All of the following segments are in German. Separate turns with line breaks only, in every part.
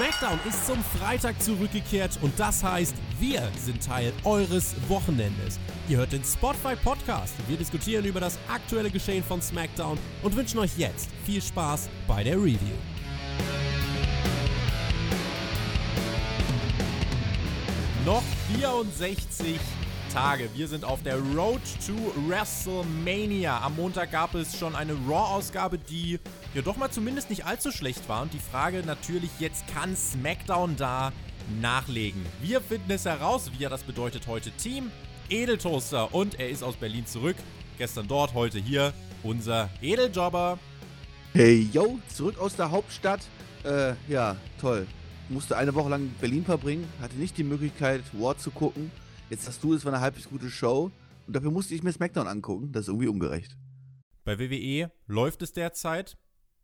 SmackDown ist zum Freitag zurückgekehrt und das heißt, wir sind Teil eures Wochenendes. Ihr hört den Spotify Podcast. Wir diskutieren über das aktuelle Geschehen von SmackDown und wünschen euch jetzt viel Spaß bei der Review. Noch 64 Tage. Wir sind auf der Road to WrestleMania. Am Montag gab es schon eine Raw-Ausgabe, die ja doch mal zumindest nicht allzu schlecht war. Und die Frage natürlich jetzt, kann SmackDown da nachlegen? Wir finden es heraus, wie er das bedeutet heute. Team Edeltoaster und er ist aus Berlin zurück. Gestern dort, heute hier. Unser Edeljobber.
Hey, yo, zurück aus der Hauptstadt. Äh, ja, toll. Musste eine Woche lang in Berlin verbringen, hatte nicht die Möglichkeit, War zu gucken. Jetzt hast du, es war eine halbwegs gute Show und dafür musste ich mir SmackDown angucken. Das ist irgendwie ungerecht.
Bei WWE läuft es derzeit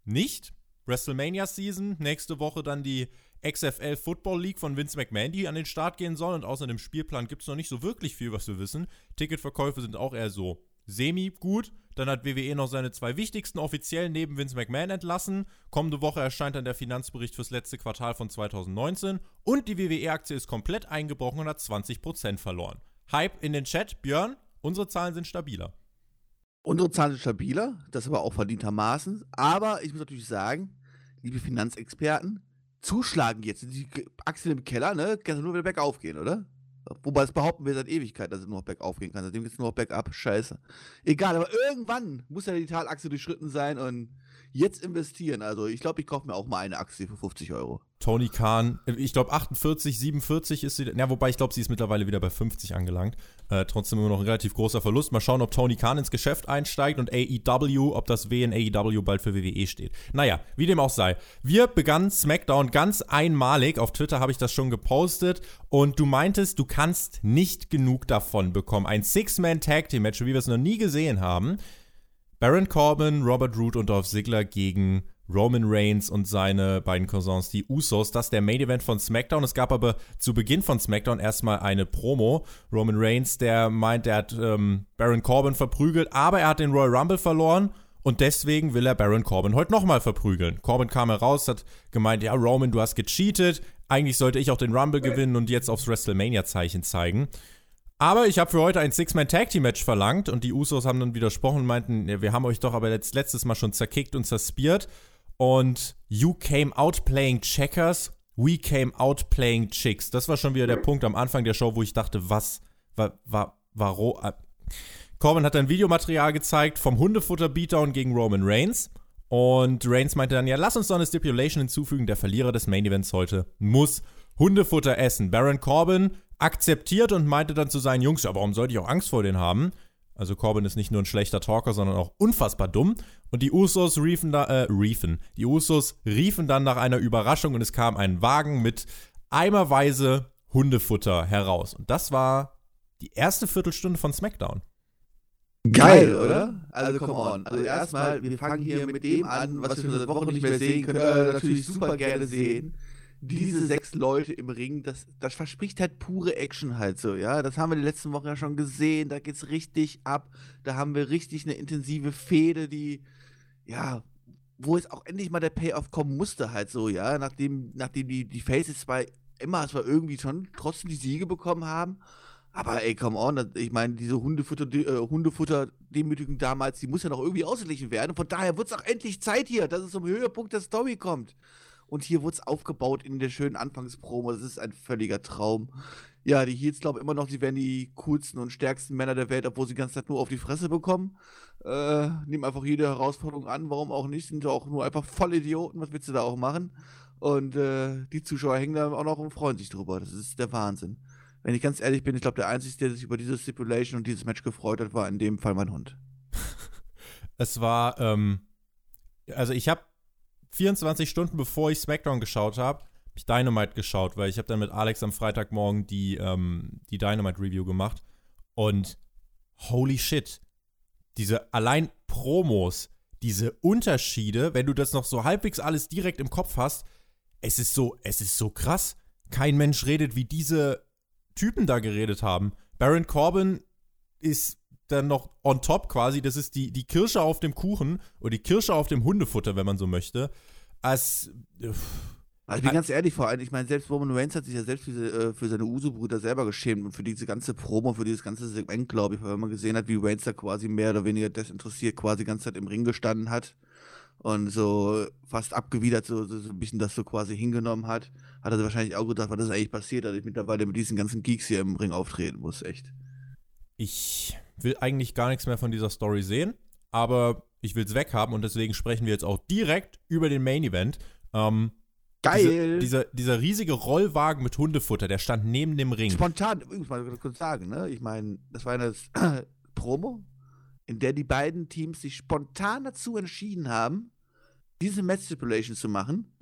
nicht. WrestleMania Season, nächste Woche dann die XFL Football League von Vince McMahon, die an den Start gehen soll. Und außer dem Spielplan gibt es noch nicht so wirklich viel, was wir wissen. Ticketverkäufe sind auch eher so semi-gut. Dann hat WWE noch seine zwei wichtigsten Offiziellen neben Vince McMahon entlassen. Kommende Woche erscheint dann der Finanzbericht fürs letzte Quartal von 2019. Und die WWE-Aktie ist komplett eingebrochen und hat 20% verloren. Hype in den Chat. Björn, unsere Zahlen sind stabiler.
Unsere Zahlen sind stabiler, das aber auch verdientermaßen. Aber ich muss natürlich sagen, liebe Finanzexperten, zuschlagen jetzt. Die Aktien im Keller, ne? Kann nur wieder bergauf gehen, oder? Wobei es behaupten wir seit Ewigkeit, dass es nur noch bergauf gehen kann. Seitdem geht es nur noch bergab. Scheiße. Egal, aber irgendwann muss ja die Talachse durchschritten sein und jetzt investieren. Also ich glaube, ich kaufe mir auch mal eine Aktie für 50 Euro.
Tony Khan, ich glaube 48, 47 ist sie, ja, wobei ich glaube, sie ist mittlerweile wieder bei 50 angelangt. Äh, trotzdem immer noch ein relativ großer Verlust. Mal schauen, ob Tony Khan ins Geschäft einsteigt und AEW, ob das W in AEW bald für WWE steht. Naja, wie dem auch sei. Wir begannen SmackDown ganz einmalig. Auf Twitter habe ich das schon gepostet und du meintest, du kannst nicht genug davon bekommen. Ein Six-Man-Tag-Team-Match, wie wir es noch nie gesehen haben. Baron Corbin, Robert Root und Dolph Ziggler gegen Roman Reigns und seine beiden Cousins, die Usos. Das ist der Main Event von SmackDown. Es gab aber zu Beginn von SmackDown erstmal eine Promo. Roman Reigns, der meint, er hat ähm, Baron Corbin verprügelt, aber er hat den Royal Rumble verloren. Und deswegen will er Baron Corbin heute nochmal verprügeln. Corbin kam heraus, hat gemeint, ja, Roman, du hast gecheatet. Eigentlich sollte ich auch den Rumble gewinnen und jetzt aufs WrestleMania-Zeichen zeigen. Aber ich habe für heute ein Six-Man-Tag-Team-Match verlangt und die Usos haben dann widersprochen und meinten, wir haben euch doch aber letztes Mal schon zerkickt und zerspiert. Und you came out playing checkers, we came out playing chicks. Das war schon wieder der Punkt am Anfang der Show, wo ich dachte, was, war, war, warum? Corbin hat dann Videomaterial gezeigt vom Hundefutter-Beatdown gegen Roman Reigns. Und Reigns meinte dann, ja, lass uns doch eine Stipulation hinzufügen. Der Verlierer des Main Events heute muss Hundefutter essen. Baron Corbin akzeptiert und meinte dann zu seinen Jungs, ja, warum sollte ich auch Angst vor denen haben? Also Corbin ist nicht nur ein schlechter Talker, sondern auch unfassbar dumm. Und die Usos riefen da, äh, riefen. Die Usos riefen dann nach einer Überraschung und es kam ein Wagen mit eimerweise Hundefutter heraus. Und das war die erste Viertelstunde von SmackDown.
Geil, oder? Also, come on. Also, erstmal, wir fangen hier mit dem an, was wir seit Wochen nicht mehr sehen können, äh, natürlich super gerne sehen diese sechs Leute im Ring, das, das verspricht halt pure Action halt so, ja. Das haben wir die letzten Wochen ja schon gesehen, da geht's richtig ab. Da haben wir richtig eine intensive Fehde, die, ja, wo jetzt auch endlich mal der Payoff kommen musste halt so, ja. Nachdem, nachdem die, die Faces zwar immer zwar irgendwie schon trotzdem die Siege bekommen haben, aber ey, come on, ich meine, diese Hundefutter, äh, Hundefutter-Demütigung damals, die muss ja noch irgendwie ausgeglichen werden. Von daher wird es auch endlich Zeit hier, dass es zum Höhepunkt der Story kommt. Und hier wurde es aufgebaut in der schönen Anfangspromo. Das ist ein völliger Traum. Ja, die Heels glauben immer noch, sie wären die coolsten und stärksten Männer der Welt, obwohl sie die ganze Zeit nur auf die Fresse bekommen. Äh, nehmen einfach jede Herausforderung an, warum auch nicht? Sind auch nur einfach voll Idioten, was willst du da auch machen? Und äh, die Zuschauer hängen da auch noch und freuen sich drüber. Das ist der Wahnsinn. Wenn ich ganz ehrlich bin, ich glaube, der Einzige, der sich über diese Stipulation und dieses Match gefreut hat, war in dem Fall mein Hund.
es war, ähm, also ich habe 24 Stunden bevor ich SmackDown geschaut habe, habe ich Dynamite geschaut, weil ich habe dann mit Alex am Freitagmorgen die, ähm, die Dynamite-Review gemacht. Und holy shit, diese allein Promos, diese Unterschiede, wenn du das noch so halbwegs alles direkt im Kopf hast, es ist so, es ist so krass. Kein Mensch redet, wie diese Typen da geredet haben. Baron Corbin ist dann noch on top quasi, das ist die, die Kirsche auf dem Kuchen oder die Kirsche auf dem Hundefutter, wenn man so möchte. Als,
Also ich bin ganz ehrlich, vor allem, ich meine, selbst Roman Reigns hat sich ja selbst für, äh, für seine Uso-Brüder selber geschämt und für diese ganze Promo, für dieses ganze Segment, glaube ich, weil man gesehen hat, wie Reigns da quasi mehr oder weniger desinteressiert quasi die ganze Zeit im Ring gestanden hat und so fast abgewidert so, so, so ein bisschen das so quasi hingenommen hat, hat er wahrscheinlich auch gedacht, was ist eigentlich passiert, dass ich mittlerweile mit diesen ganzen Geeks hier im Ring auftreten muss, echt.
Ich will eigentlich gar nichts mehr von dieser Story sehen, aber ich will es weghaben und deswegen sprechen wir jetzt auch direkt über den Main Event. Ähm,
Geil!
Diese, dieser, dieser riesige Rollwagen mit Hundefutter, der stand neben dem Ring.
Spontan, übrigens mal kurz sagen, ne? Ich meine, das war eine Promo, in der die beiden Teams sich spontan dazu entschieden haben, diese Match Stipulation zu machen.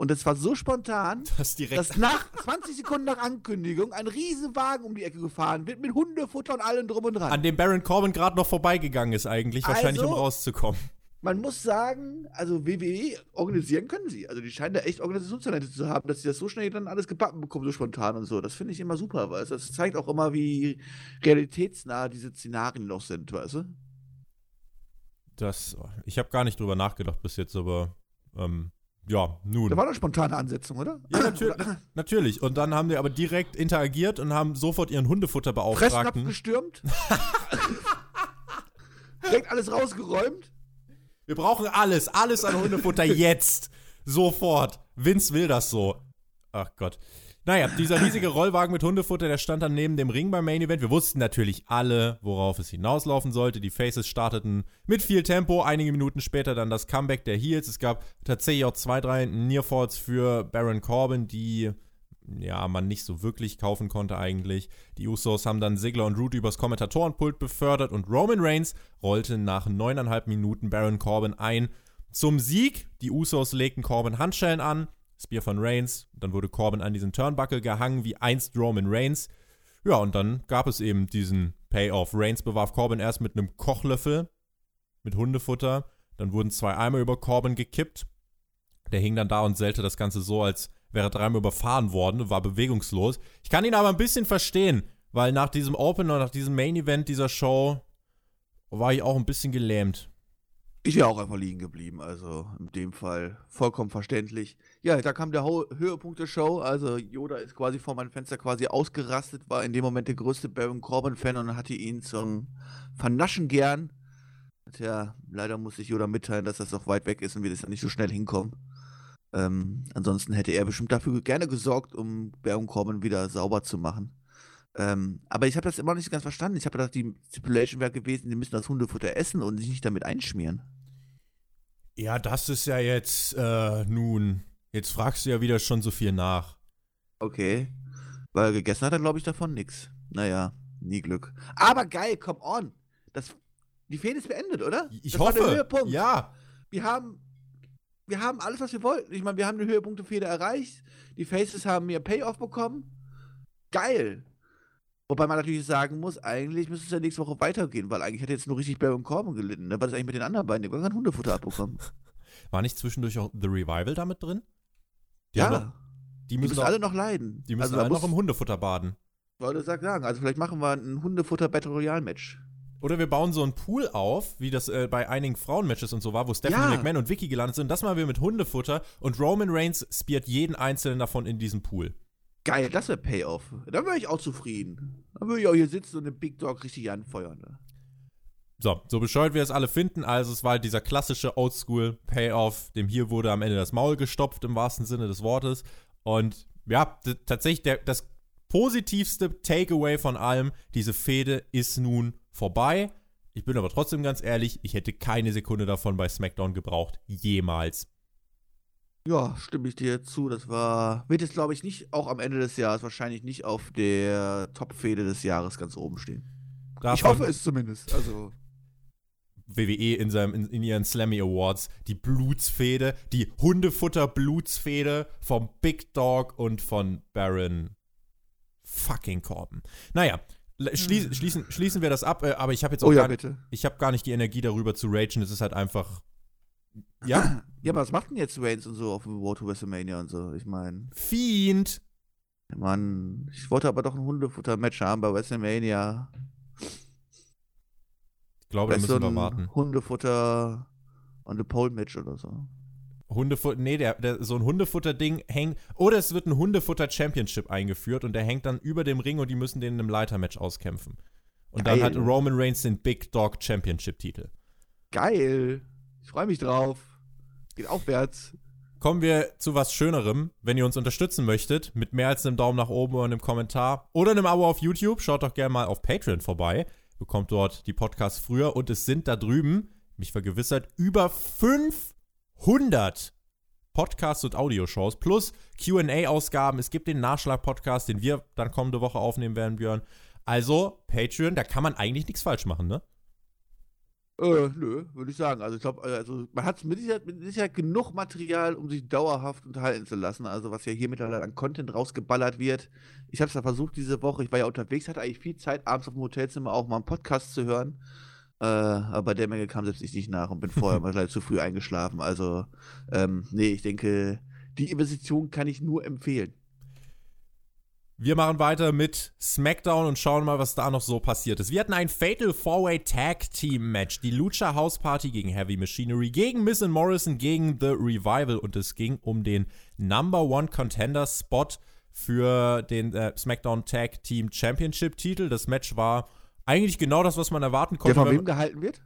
Und das war so spontan,
Das
dass nach 20 Sekunden nach Ankündigung ein riesen Wagen um die Ecke gefahren wird mit Hundefutter und allem drum und dran.
an dem Baron Corbin gerade noch vorbeigegangen ist, eigentlich, wahrscheinlich, um
Also-
rauszukommen.
Man muss sagen, also WWE organisieren können sie. Also die scheinen da echt Organisationstalente zu haben, dass sie das so schnell dann alles gebacken bekommen, so spontan und so. Das finde ich immer super, du. Das zeigt auch immer, wie realitätsnah diese Szenarien noch sind, weißt du.
Das, ich habe gar nicht drüber nachgedacht bis jetzt, aber ähm, ja, nun.
Da war eine spontane Ansetzung, oder?
Ja, natürlich, natürlich. Und dann haben die aber direkt interagiert und haben sofort ihren
Fressen
Hundefutterbeauftragten.
abgestürmt. Direkt alles rausgeräumt.
Wir brauchen alles, alles an Hundefutter jetzt. Sofort. Vince will das so. Ach Gott. Naja, dieser riesige Rollwagen mit Hundefutter, der stand dann neben dem Ring beim Main Event. Wir wussten natürlich alle, worauf es hinauslaufen sollte. Die Faces starteten mit viel Tempo. Einige Minuten später dann das Comeback der Heels. Es gab tatsächlich auch zwei, drei Nearfalls für Baron Corbin, die ja, man nicht so wirklich kaufen konnte eigentlich. Die Usos haben dann Ziggler und Root übers Kommentatorenpult befördert und Roman Reigns rollte nach neuneinhalb Minuten Baron Corbin ein zum Sieg. Die Usos legten Corbin Handschellen an, Spear von Reigns, dann wurde Corbin an diesen Turnbuckle gehangen wie einst Roman Reigns. Ja, und dann gab es eben diesen Payoff. Reigns bewarf Corbin erst mit einem Kochlöffel mit Hundefutter, dann wurden zwei Eimer über Corbin gekippt. Der hing dann da und sellte das Ganze so, als wäre dreimal überfahren worden und war bewegungslos. Ich kann ihn aber ein bisschen verstehen, weil nach diesem Opener, nach diesem Main Event dieser Show, war ich auch ein bisschen gelähmt.
Ich wäre auch einfach liegen geblieben, also in dem Fall vollkommen verständlich. Ja, da kam der Höhepunkt der Show, also Yoda ist quasi vor meinem Fenster quasi ausgerastet, war in dem Moment der größte Baron Corbin-Fan und hatte ihn zum Vernaschen gern. Tja, leider muss ich Yoda mitteilen, dass das noch weit weg ist und wir das nicht so schnell hinkommen. Ähm, ansonsten hätte er bestimmt dafür gerne gesorgt, um Baron Corbin wieder sauber zu machen. Ähm, aber ich habe das immer noch nicht ganz verstanden. Ich habe gedacht, die Stipulation wäre gewesen, die müssen das Hundefutter essen und sich nicht damit einschmieren.
Ja, das ist ja jetzt, äh, nun, jetzt fragst du ja wieder schon so viel nach.
Okay. Weil gegessen hat er, glaube ich, davon nix. Naja, nie Glück. Aber geil, come on. Das, die Fehde ist beendet, oder?
Ich
das War der
hoffe.
Höhepunkt.
Ja.
Wir haben, wir haben alles, was wir wollten. Ich meine, wir haben den Höhepunkt der Fehde erreicht. Die Faces haben mehr Payoff bekommen. Geil. Wobei man natürlich sagen muss, eigentlich müsste es ja nächste Woche weitergehen, weil eigentlich hätte jetzt nur richtig Baron Corbin gelitten. Ne? Was ist eigentlich mit den anderen beiden? Die haben gar kein Hundefutter abbekommen.
War nicht zwischendurch auch The Revival damit drin? Die
ja.
noch- die
die
müssen,
müssen
auch,
alle noch leiden.
die müssen
also,
alle noch im Hundefutter baden.
Wollte sag- sagen, also vielleicht machen wir ein Hundefutter Battle Royale Match.
Oder wir bauen so einen Pool auf, wie das äh, bei einigen Frauenmatches und so war, wo Stephanie
Ja.
McMahon und Vicky gelandet sind. Das machen wir mit Hundefutter und Roman Reigns spiert jeden einzelnen davon in diesem Pool.
Geil, das wäre Payoff. Da wäre ich auch zufrieden. Dann würde ich auch hier sitzen und den Big Dog richtig anfeuern. Ne?
So, so bescheuert wir es alle finden, also es war halt dieser klassische Oldschool-Payoff, dem hier wurde am Ende das Maul gestopft, im wahrsten Sinne des Wortes. Und ja, tatsächlich der, das positivste Takeaway von allem, diese Fehde ist nun vorbei. Ich bin aber trotzdem ganz ehrlich, ich hätte keine Sekunde davon bei SmackDown gebraucht. Jemals.
Ja, stimme ich dir zu. Das war, wird jetzt glaube ich nicht, auch am Ende des Jahres, wahrscheinlich nicht auf der Top-Fehde des Jahres ganz oben stehen. ich
Davon-
hoffe es zumindest. Also,
WWE in, seinem, in, in ihren Slammy Awards die Blutsfehde, die Hundefutter-Blutsfehde vom Big Dog und von Baron fucking Corbin. Naja, le- schließ, schließen, schließen wir das ab, äh, aber ich habe jetzt auch
oh ja,
gar,
bitte.
ich hab gar nicht die Energie darüber zu ragen. Es ist halt einfach. Ja,
Ja, aber was macht denn jetzt Reigns und so auf dem Road to WrestleMania und so? Ich meine,
Fiend.
Mann, ich wollte aber doch ein Hundefutter-Match haben bei WrestleMania.
Ich glaube, da
Vielleicht
müssen
so
wir
ein
warten.
Hundefutter on the Pole Match oder so.
Hundefutter, nee, der, der, so ein Hundefutter-Ding hängt, oder es wird ein Hundefutter-Championship eingeführt und der hängt dann über dem Ring und die müssen den in einem Leitermatch auskämpfen. Und Geil. dann hat Roman Reigns den Big Dog Championship-Titel.
Geil. Ich freue mich drauf. Geht aufwärts.
Kommen wir zu was Schönerem. Wenn ihr uns unterstützen möchtet, mit mehr als einem Daumen nach oben oder einem Kommentar oder einem Abo auf YouTube, schaut doch gerne mal auf Patreon vorbei. Bekommt dort die Podcasts früher und es sind da drüben, mich vergewissert, über 500 Podcasts und Audioshows plus QA-Ausgaben. Es gibt den Nachschlag-Podcast, den wir dann kommende Woche aufnehmen werden, Björn. Also, Patreon, da kann man eigentlich nichts falsch machen, ne?
Äh, nö, würde ich sagen. Also ich glaube, äh, also man hat mit Sicherheit, mit Sicherheit genug Material, um sich dauerhaft unterhalten zu lassen. Also was ja hier mittlerweile an Content rausgeballert wird. Ich habe es ja versucht diese Woche. Ich war ja unterwegs, hatte eigentlich viel Zeit, abends auf dem Hotelzimmer auch mal einen Podcast zu hören. Äh, aber bei der Menge kam selbst ich nicht nach und bin vorher mal zu früh eingeschlafen. Also, ähm, nee, ich denke, die Investition kann ich nur empfehlen.
Wir machen weiter mit SmackDown und schauen mal, was da noch so passiert ist. Wir hatten ein Fatal Four-Way Tag Team Match. Die Lucha House Party gegen Heavy Machinery, gegen Miss and Morrison, gegen The Revival. Und es ging um den Number One Contender Spot für den äh, SmackDown Tag Team Championship Titel. Das Match war eigentlich genau das, was man erwarten konnte.
Der von wem gehalten wird?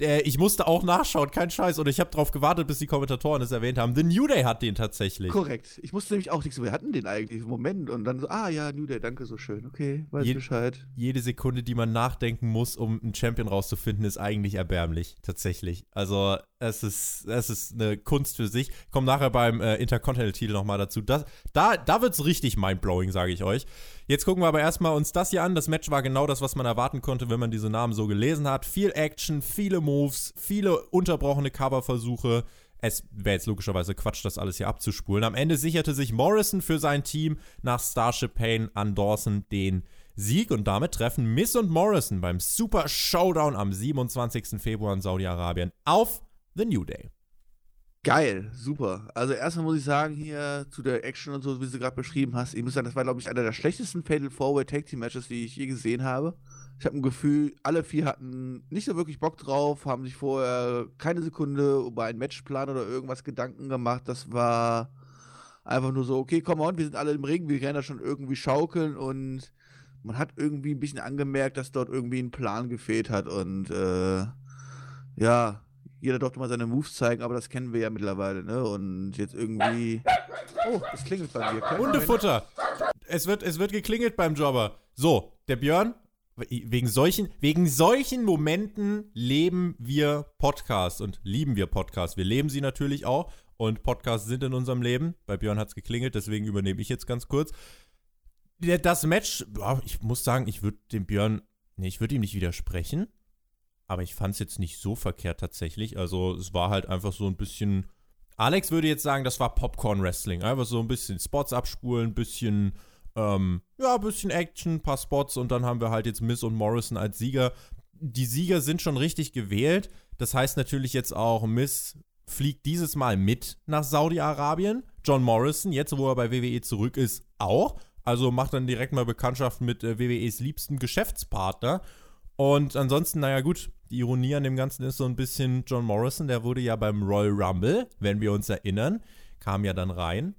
Äh, ich musste auch nachschauen, kein Scheiß. Und ich habe darauf gewartet, bis die Kommentatoren es erwähnt haben. The New Day hat den tatsächlich.
Korrekt. Ich musste nämlich auch nicht so, wir hatten den eigentlich im Moment. Und dann so, ah ja, New Day, danke, so schön. Okay, weiß Je Bescheid.
Jede Sekunde, die man nachdenken muss, um einen Champion rauszufinden, ist eigentlich erbärmlich, tatsächlich. Also, es ist, es ist eine Kunst für sich. Ich komme nachher beim äh, Intercontinental-Titel nochmal dazu. Das, da da wird es richtig mindblowing, sage ich euch. Jetzt gucken wir aber erstmal uns das hier an. Das Match war genau das, was man erwarten konnte, wenn man diese Namen so gelesen hat. Viel Action, viele Moves, viele unterbrochene Coverversuche. Es wäre jetzt logischerweise Quatsch, das alles hier abzuspulen. Am Ende sicherte sich Morrison für sein Team nach Starship Pain an Dawson den Sieg und damit treffen Miss und Morrison beim Super Showdown am 27. Februar in Saudi-Arabien auf The New Day.
Geil, super. Also erstmal muss ich sagen, hier zu der Action und so, wie du gerade beschrieben hast, ich muss sagen, das war, glaube ich, einer der schlechtesten Fatal Forward Tag Team Matches, die ich je gesehen habe. Ich habe ein Gefühl, alle vier hatten nicht so wirklich Bock drauf, haben sich vorher keine Sekunde über einen Matchplan oder irgendwas Gedanken gemacht. Das war einfach nur so, okay, komm on, wir sind alle im Ring, wir werden da schon irgendwie schaukeln und man hat irgendwie ein bisschen angemerkt, dass dort irgendwie ein Plan gefehlt hat und äh, ja, jeder durfte mal seine Moves zeigen, aber das kennen wir ja mittlerweile, ne? Und jetzt irgendwie. Oh, es klingelt bei mir.
Hundefutter! Es wird, es wird geklingelt beim Jobber. So, der Björn, wegen solchen, wegen solchen Momenten leben wir Podcasts und lieben wir Podcasts. Wir leben sie natürlich auch und Podcasts sind in unserem Leben. Bei Björn hat es geklingelt, deswegen übernehme ich jetzt ganz kurz. Das Match, ich muss sagen, ich würde dem Björn, nee, ich würde ihm nicht widersprechen. Aber ich fand es jetzt nicht so verkehrt tatsächlich. Also es war halt einfach so ein bisschen. Alex würde jetzt sagen, das war Popcorn-Wrestling. Einfach so ein bisschen Spots abspulen, bisschen, ähm, ja, bisschen Action, ein paar Spots und dann haben wir halt jetzt Miss und Morrison als Sieger. Die Sieger sind schon richtig gewählt. Das heißt natürlich jetzt auch, Miss fliegt dieses Mal mit nach Saudi-Arabien. John Morrison, jetzt wo er bei WWE zurück ist, auch. Also macht dann direkt mal Bekanntschaft mit äh, WWEs liebsten Geschäftspartner. Und ansonsten, naja, gut, die Ironie an dem Ganzen ist so ein bisschen John Morrison, der wurde ja beim Royal Rumble, wenn wir uns erinnern, kam ja dann rein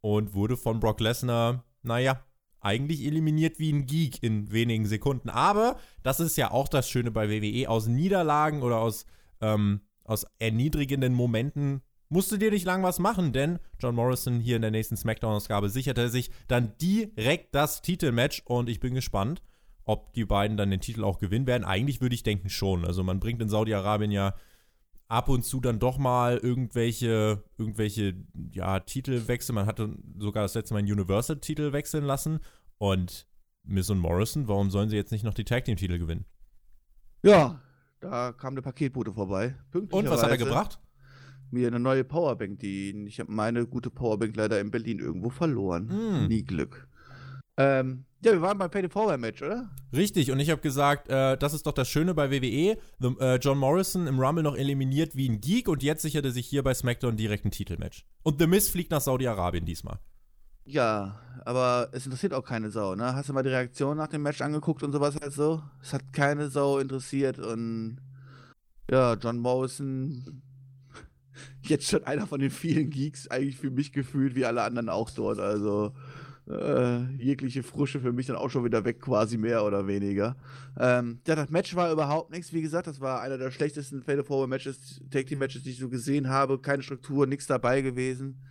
und wurde von Brock Lesnar, naja, eigentlich eliminiert wie ein Geek in wenigen Sekunden. Aber das ist ja auch das Schöne bei WWE. Aus Niederlagen oder aus, ähm, aus erniedrigenden Momenten musst du dir nicht lang was machen, denn John Morrison hier in der nächsten SmackDown-Ausgabe sicherte sich dann direkt das Titelmatch und ich bin gespannt ob die beiden dann den Titel auch gewinnen werden. Eigentlich würde ich denken schon. Also man bringt in Saudi-Arabien ja ab und zu dann doch mal irgendwelche, irgendwelche ja, Titelwechsel. Man hatte sogar das letzte Mal einen Universal-Titel wechseln lassen. Und Miss und Morrison, warum sollen sie jetzt nicht noch die Tag Team-Titel gewinnen?
Ja, da kam der Paketbote vorbei.
Und was hat er gebracht?
Mir eine neue Powerbank, die ich habe meine gute Powerbank leider in Berlin irgendwo verloren. Mm. Nie Glück. Ähm, ja, wir waren beim Pay Forward Match, oder?
Richtig, und ich habe gesagt, äh, das ist doch das Schöne bei WWE. The, äh, John Morrison im Rumble noch eliminiert wie ein Geek und jetzt sicherte sich hier bei SmackDown direkt ein Titelmatch. Und The Miz fliegt nach Saudi-Arabien diesmal.
Ja, aber es interessiert auch keine Sau, ne? Hast du mal die Reaktion nach dem Match angeguckt und sowas halt so? Es hat keine Sau interessiert und ja, John Morrison jetzt schon einer von den vielen Geeks, eigentlich für mich gefühlt, wie alle anderen auch dort. Also äh, jegliche Frusche für mich dann auch schon wieder weg, quasi mehr oder weniger. Ähm, ja, das Match war überhaupt nichts, wie gesagt, das war einer der schlechtesten Fatal Forward Matches, Take Team Matches, die ich so gesehen habe. Keine Struktur, nichts dabei gewesen.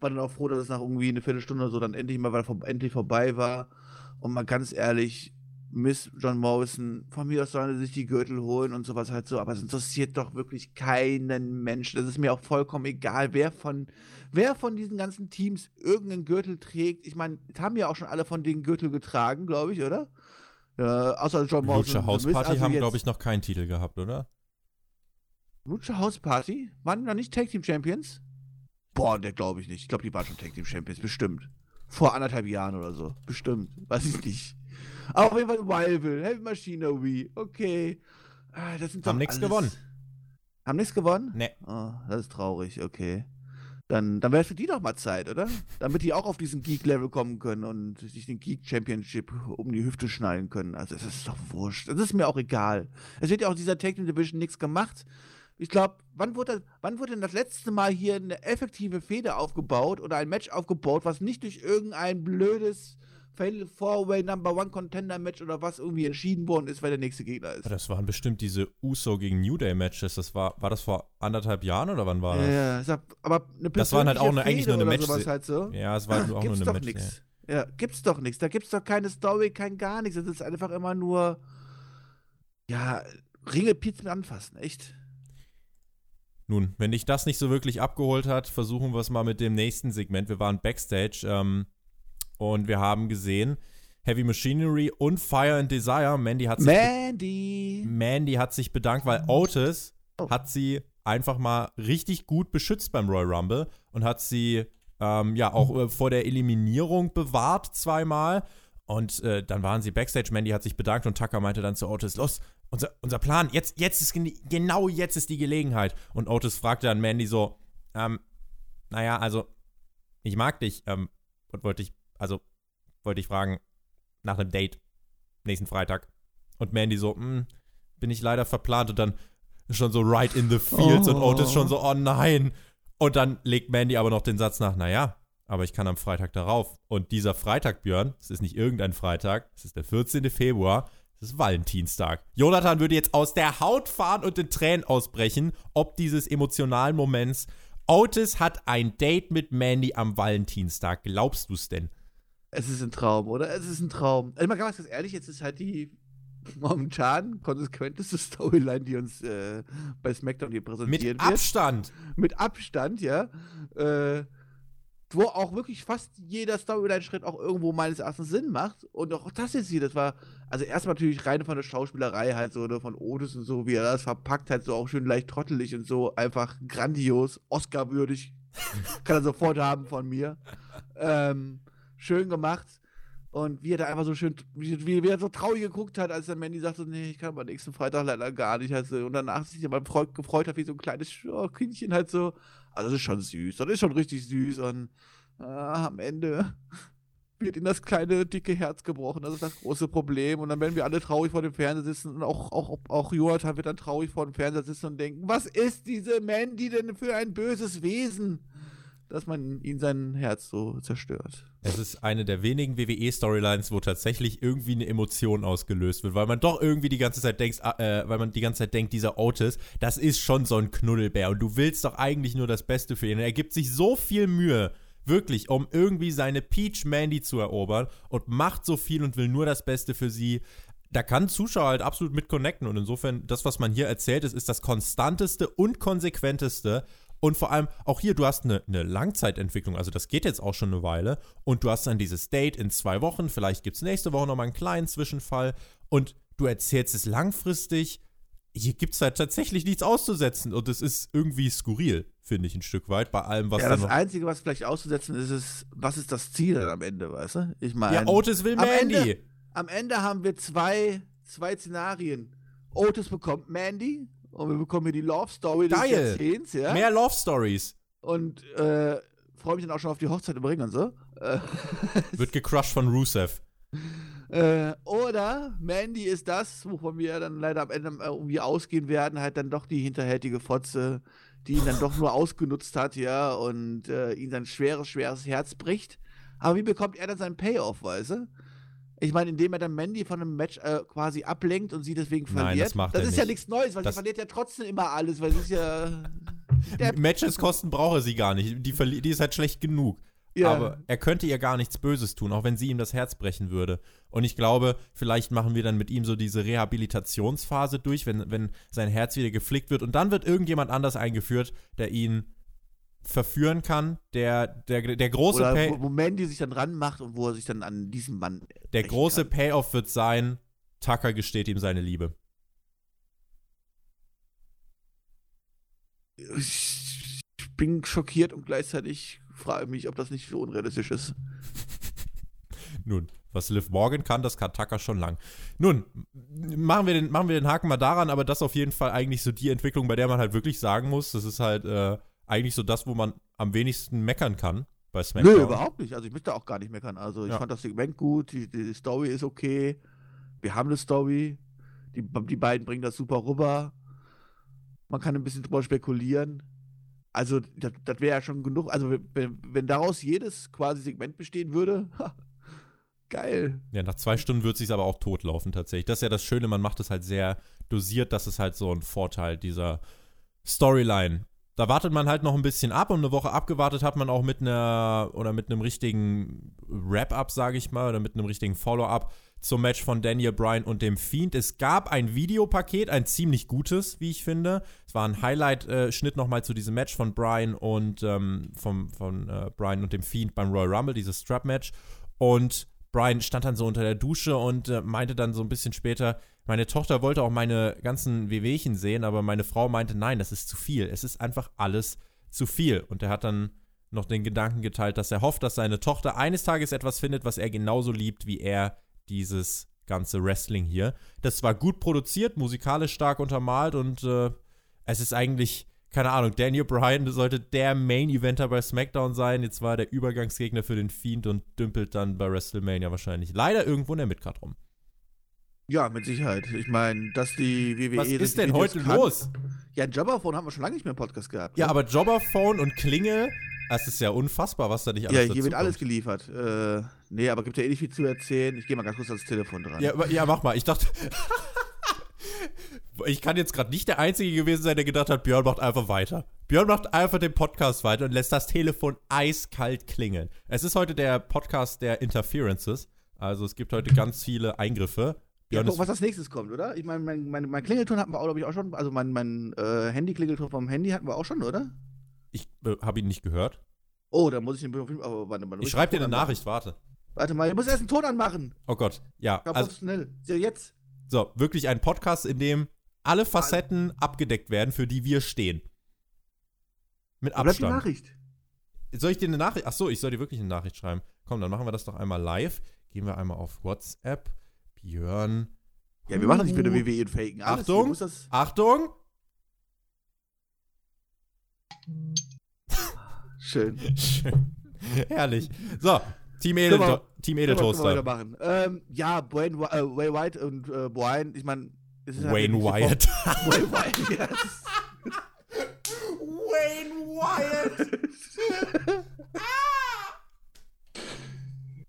War dann auch froh, dass es nach irgendwie eine Viertelstunde oder so dann endlich mal vor endlich vorbei war. Und mal ganz ehrlich, Miss John Morrison, von mir aus sollen sie sich die Gürtel holen und sowas halt so, aber es interessiert doch wirklich keinen Menschen. Das ist mir auch vollkommen egal, wer von, wer von diesen ganzen Teams irgendeinen Gürtel trägt. Ich meine, haben ja auch schon alle von den Gürtel getragen, glaube ich, oder?
Ja, außer John Morrison. Lucha House Party also haben, glaube ich, noch keinen Titel gehabt, oder?
Lucha House Party? Waren noch nicht Tag Team Champions? Boah, der glaube ich nicht. Ich glaube, die waren schon Tag Team Champions, bestimmt. Vor anderthalb Jahren oder so. Bestimmt. Weiß ich nicht. Auf jeden Fall Rival, Heavy Machinery, okay.
Ah, das sind Haben nichts gewonnen.
Haben nichts gewonnen?
Nee.
Oh, das ist traurig, okay. Dann, dann wäre es für die doch mal Zeit, oder? Damit die auch auf diesen Geek-Level kommen können und sich den Geek-Championship um die Hüfte schneiden können. Also, das ist doch wurscht. Das ist mir auch egal. Es wird ja auch dieser Tag Division nichts gemacht. Ich glaube, wann wurde, wann wurde denn das letzte Mal hier eine effektive Fehde aufgebaut oder ein Match aufgebaut, was nicht durch irgendein blödes Four-Way Number One Contender Match oder was irgendwie entschieden worden ist, weil der nächste Gegner ist.
Das waren bestimmt diese Uso gegen New Day Matches. Das war, war das vor anderthalb Jahren oder wann war das?
Ja, aber eine
Das waren halt auch eine, eigentlich nur eine Match.
Halt so.
Ja, es war halt auch nur eine Match.
Nix. Ja. ja, gibt's doch nichts. Da gibt's doch keine Story, kein gar nichts. Das ist einfach immer nur, ja, Ringe Pizzen anfassen, echt.
Nun, wenn dich das nicht so wirklich abgeholt hat, versuchen wir es mal mit dem nächsten Segment. Wir waren Backstage ähm, und wir haben gesehen, Heavy Machinery und Fire and Desire. Mandy hat sich,
Mandy.
Mandy hat sich bedankt, weil Otis oh. hat sie einfach mal richtig gut beschützt beim Royal Rumble und hat sie ähm, ja auch äh, vor der Eliminierung bewahrt zweimal. Und äh, dann waren sie backstage. Mandy hat sich bedankt und Tucker meinte dann zu Otis: Los, unser, unser Plan, jetzt, jetzt ist genau jetzt ist die Gelegenheit. Und Otis fragte dann Mandy so: ähm, Naja, also, ich mag dich ähm, und wollte dich also wollte ich fragen, nach einem Date nächsten Freitag. Und Mandy so, hm, bin ich leider verplant und dann schon so right in the fields oh. und Otis schon so, oh nein. Und dann legt Mandy aber noch den Satz nach, naja, aber ich kann am Freitag darauf. Und dieser Freitag, Björn, es ist nicht irgendein Freitag, es ist der 14. Februar, es ist Valentinstag. Jonathan würde jetzt aus der Haut fahren und in Tränen ausbrechen, ob dieses emotionalen Moments. Otis hat ein Date mit Mandy am Valentinstag. Glaubst du es denn?
Es ist ein Traum, oder? Es ist ein Traum. Also mal ganz ehrlich, jetzt ist halt die momentan konsequenteste Storyline, die uns äh, bei SmackDown hier präsentiert
wird. Mit Abstand.
Mit Abstand, ja. Äh, wo auch wirklich fast jeder Storyline-Schritt auch irgendwo meines Erachtens Sinn macht. Und auch das jetzt hier, das war, also erstmal natürlich rein von der Schauspielerei halt so, ne, von Otis und so, wie er das verpackt hat, so auch schön leicht trottelig und so, einfach grandios, Oscar-würdig. Kann er sofort haben von mir. Ähm, schön gemacht. Und wie er da einfach so schön, wie, wie, er so traurig geguckt hat, als der Mandy sagte, nee, ich kann am nächsten Freitag leider gar nicht. Also, und danach sich aber gefreut hat, wie so ein kleines oh, Kindchen halt so. Also das ist schon süß. Das ist schon richtig süß. Und äh, am Ende wird ihm das kleine, dicke Herz gebrochen. Das ist das große Problem. Und dann werden wir alle traurig vor dem Fernseher sitzen. Und auch, auch, auch Jonathan wird dann traurig vor dem Fernseher sitzen und denken, was ist diese Mandy denn für ein böses Wesen? Dass man ihn sein Herz so zerstört.
Es ist eine der wenigen WWE-Storylines, wo tatsächlich irgendwie eine Emotion ausgelöst wird, weil man doch irgendwie die ganze Zeit denkt, ah, äh, weil man die ganze Zeit denkt, dieser Otis, das ist schon so ein Knuddelbär und du willst doch eigentlich nur das Beste für ihn. er gibt sich so viel Mühe, wirklich, um irgendwie seine Peach Mandy zu erobern und macht so viel und will nur das Beste für sie da kann Zuschauer halt absolut mit connecten. Und insofern, das, was man hier erzählt, ist, ist das konstanteste und konsequenteste. Und vor allem auch hier, du hast eine, eine, Langzeitentwicklung, also das geht jetzt auch schon eine Weile. Und du hast dann dieses Date in zwei Wochen, vielleicht gibt es nächste Woche nochmal einen kleinen Zwischenfall. Und du erzählst es langfristig. Hier gibt es halt tatsächlich nichts auszusetzen. Und es ist irgendwie skurril, finde ich, ein Stück weit, bei allem, was
Ja, das Einzige, was vielleicht auszusetzen ist, ist, was ist das Ziel dann am Ende, weißt du? Ich meine.
Ja, Otis will Mandy.
Am Ende, am Ende haben wir zwei, zwei Szenarien. Otis bekommt Mandy und wir bekommen hier die Love Story
des Geil. Jahrzehnts, ja. Mehr Love Stories.
Und äh, freue mich dann auch schon auf die Hochzeit im Ring und so.
Wird gecrushed von Rusev.
Äh, oder Mandy ist das, wovon wir dann leider am Ende irgendwie ausgehen werden, halt dann doch die hinterhältige Fotze, die ihn dann doch nur ausgenutzt hat, ja, und äh, ihn sein schweres, schweres Herz bricht. Aber wie bekommt er dann seinen Payoff, weißt du? Ich meine, indem er dann Mandy von einem Match äh, quasi ablenkt und sie deswegen verliert.
Nein, das macht
das
er
ist
nicht.
ja nichts Neues, weil
Das-
sie verliert ja trotzdem immer alles, weil sie ist ja.
Matches kosten braucht er sie gar nicht. Die, die ist halt schlecht genug.
Ja.
Aber er könnte ihr gar nichts Böses tun, auch wenn sie ihm das Herz brechen würde. Und ich glaube, vielleicht machen wir dann mit ihm so diese Rehabilitationsphase durch, wenn, wenn sein Herz wieder geflickt wird. Und dann wird irgendjemand anders eingeführt, der ihn verführen kann. Der, der, der große,
Oder
Pay,
wo, Mandy sich dann ranmacht und wo er sich dann an diesem Mann.
der große
kann.
Payoff wird sein, Tucker gesteht ihm seine Liebe.
Ich bin schockiert und gleichzeitig frage mich, ob das nicht so unrealistisch ist.
Nun, was Liv Morgan kann, das kann Tucker schon lang. Nun, machen wir, den, machen wir den Haken mal daran, aber das ist auf jeden Fall eigentlich so die Entwicklung, bei der man halt wirklich sagen muss, das ist halt äh, eigentlich so das, wo man am wenigsten meckern kann bei SmackDown.
Nö, überhaupt nicht. Also ich möchte auch gar nicht meckern. Also ich
Ja.
fand das Segment gut, die, die Story ist okay. Wir haben eine Story. Die, die beiden bringen das super rüber. Man kann ein bisschen drüber spekulieren. Also, das, das wäre ja schon genug. Also, wenn, wenn daraus jedes quasi Segment bestehen würde, ha, geil.
Ja, nach zwei Stunden wird es sich aber auch totlaufen tatsächlich. Das ist ja das Schöne, man macht es halt sehr dosiert, das ist halt so ein Vorteil dieser Storyline. Da wartet man halt noch ein bisschen ab und eine Woche abgewartet hat man auch mit einer oder mit einem richtigen Wrap-up, sage ich mal, oder mit einem richtigen Follow-up zum Match von Daniel Bryan und dem Fiend. Es gab ein Videopaket, ein ziemlich gutes, wie ich finde. Es war ein Highlight-Schnitt nochmal zu diesem Match von Bryan und ähm, vom, von äh, Bryan und dem Fiend beim Royal Rumble, dieses Strap-Match. Und Brian stand dann so unter der Dusche und äh, meinte dann so ein bisschen später, meine Tochter wollte auch meine ganzen Wehwehchen sehen, aber meine Frau meinte, nein, das ist zu viel. Es ist einfach alles zu viel. Und er hat dann noch den Gedanken geteilt, dass er hofft, dass seine Tochter eines Tages etwas findet, was er genauso liebt wie er dieses ganze Wrestling hier. Das war gut produziert, musikalisch stark untermalt und äh, es ist eigentlich, keine Ahnung, Daniel Bryan sollte der Main-Eventer bei SmackDown sein. Jetzt war er der Übergangsgegner für den Fiend und dümpelt dann bei WrestleMania wahrscheinlich leider irgendwo in der Midcard rum.
Ja, mit Sicherheit. Ich meine, dass die WWE.
Was ist denn
Videos
heute
kann-
los?
Ja, ein Jobberphone haben wir schon lange nicht mehr im Podcast gehabt.
Ja,
ne?
aber Jobberphone und Klingel, das ist ja unfassbar, was da nicht alles
Ja, hier wird alles geliefert. Äh, nee, aber gibt ja eh nicht viel zu erzählen. Ich gehe mal ganz kurz ans Telefon dran.
Ja, ja, mach mal. Ich dachte. ich kann jetzt gerade nicht der Einzige gewesen sein, der gedacht hat, Björn macht einfach weiter. Björn macht einfach den Podcast weiter und lässt das Telefon eiskalt klingeln. Es ist heute der Podcast der Interferences. Also es gibt heute ganz viele Eingriffe.
Ja,
Björn
guck,
ist,
was als nächstes kommt, oder? Ich meine, mein, mein, mein Klingelton hatten wir auch, glaube ich, auch schon. Also mein, mein äh, Handy-Klingelton vom Handy hatten wir auch schon, oder?
ich äh, habe ihn nicht gehört.
Oh, da muss ich den. Aber warte mal.
Ich schreibe dir eine Nachricht, warte.
Warte mal, ich muss erst einen Ton anmachen.
Oh Gott. Ja,
Ganz
also
schnell. Ja, jetzt.
so, wirklich ein Podcast, in dem alle Facetten abgedeckt werden, für die wir stehen. Mit
Wo bleibt die
Abstand.
Nachricht?
Soll ich dir eine Nachricht? Ach so, ich soll dir wirklich eine Nachricht schreiben. Komm, dann machen wir das doch einmal live. Gehen wir einmal auf WhatsApp. Björn.
Ja, wir machen das nicht mit der. WWE und Faken. Alles,
Achtung. Achtung!
schön.
Schön. Herrlich. So, Team, Edel
wir-
Team Edeltoaster.
weitermachen. Ähm, ja, Wayne, äh, Way White und äh, Brian, ich meine.
Wayne Wyatt.
Wayne Wyatt, ja.
Wayne Wyatt.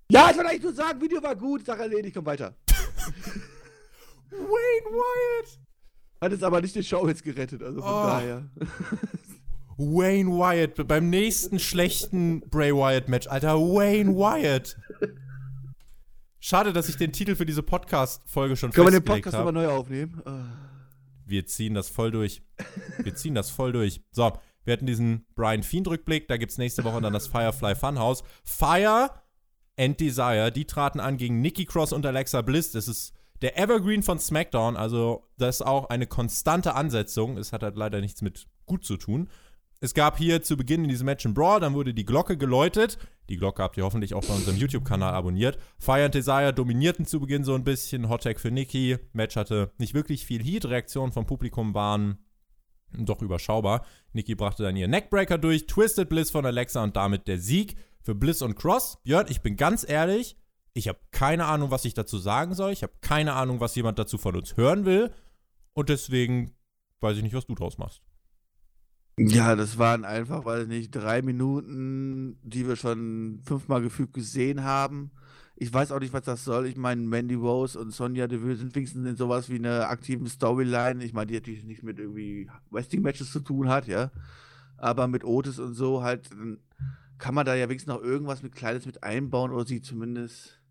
Ja, ich wollte eigentlich nur sagen, Video war gut, Sache erledigt, komm weiter.
Wayne Wyatt.
Hat es aber nicht die Show jetzt gerettet, also von
Oh.
daher.
Wayne Wyatt. Beim nächsten schlechten Bray Wyatt Match. Alter, Wayne Wyatt. Schade, dass ich den Titel für diese Podcast-Folge schon
Können wir den
festgelegt
Podcast
habe.
nochmal neu aufnehmen? Ah.
Wir ziehen das voll durch. Wir ziehen das voll durch. So, wir hatten diesen Brian Fiend-Rückblick. Da gibt es nächste Woche dann das Firefly Funhouse. Fire and Desire, die traten an gegen Nikki Cross und Alexa Bliss. Das ist der Evergreen von SmackDown. Also, das ist auch eine konstante Ansetzung. Es hat halt leider nichts mit gut zu tun. Es gab hier zu Beginn in diesem Match ein Brawl, dann wurde die Glocke geläutet. Die Glocke habt ihr hoffentlich auch bei unserem YouTube-Kanal abonniert. Fire and Desire dominierten zu Beginn so ein bisschen. Hot Tag für Nikki. Match hatte nicht wirklich viel Heat. Reaktionen vom Publikum waren doch überschaubar. Nikki brachte dann ihren Neckbreaker durch. Twisted Bliss von Alexa und damit der Sieg für Bliss und Cross. Björn, ich bin ganz ehrlich, Ich habe keine Ahnung, was ich dazu sagen soll. Ich habe keine Ahnung, was jemand dazu von uns hören will. Und deswegen weiß ich nicht, was du draus machst.
Ja, das waren einfach, weiß ich nicht, drei Minuten, die wir schon fünfmal gefügt gesehen haben. Ich weiß auch nicht, was das soll. Ich meine, Mandy Rose und Sonja Deville sind wenigstens in sowas wie einer aktiven Storyline. Ich meine, die natürlich nichts mit irgendwie Wrestling-Matches zu tun hat, ja. Aber mit Otis und so halt, kann man da ja wenigstens noch irgendwas mit Kleines mit einbauen oder sie zumindest,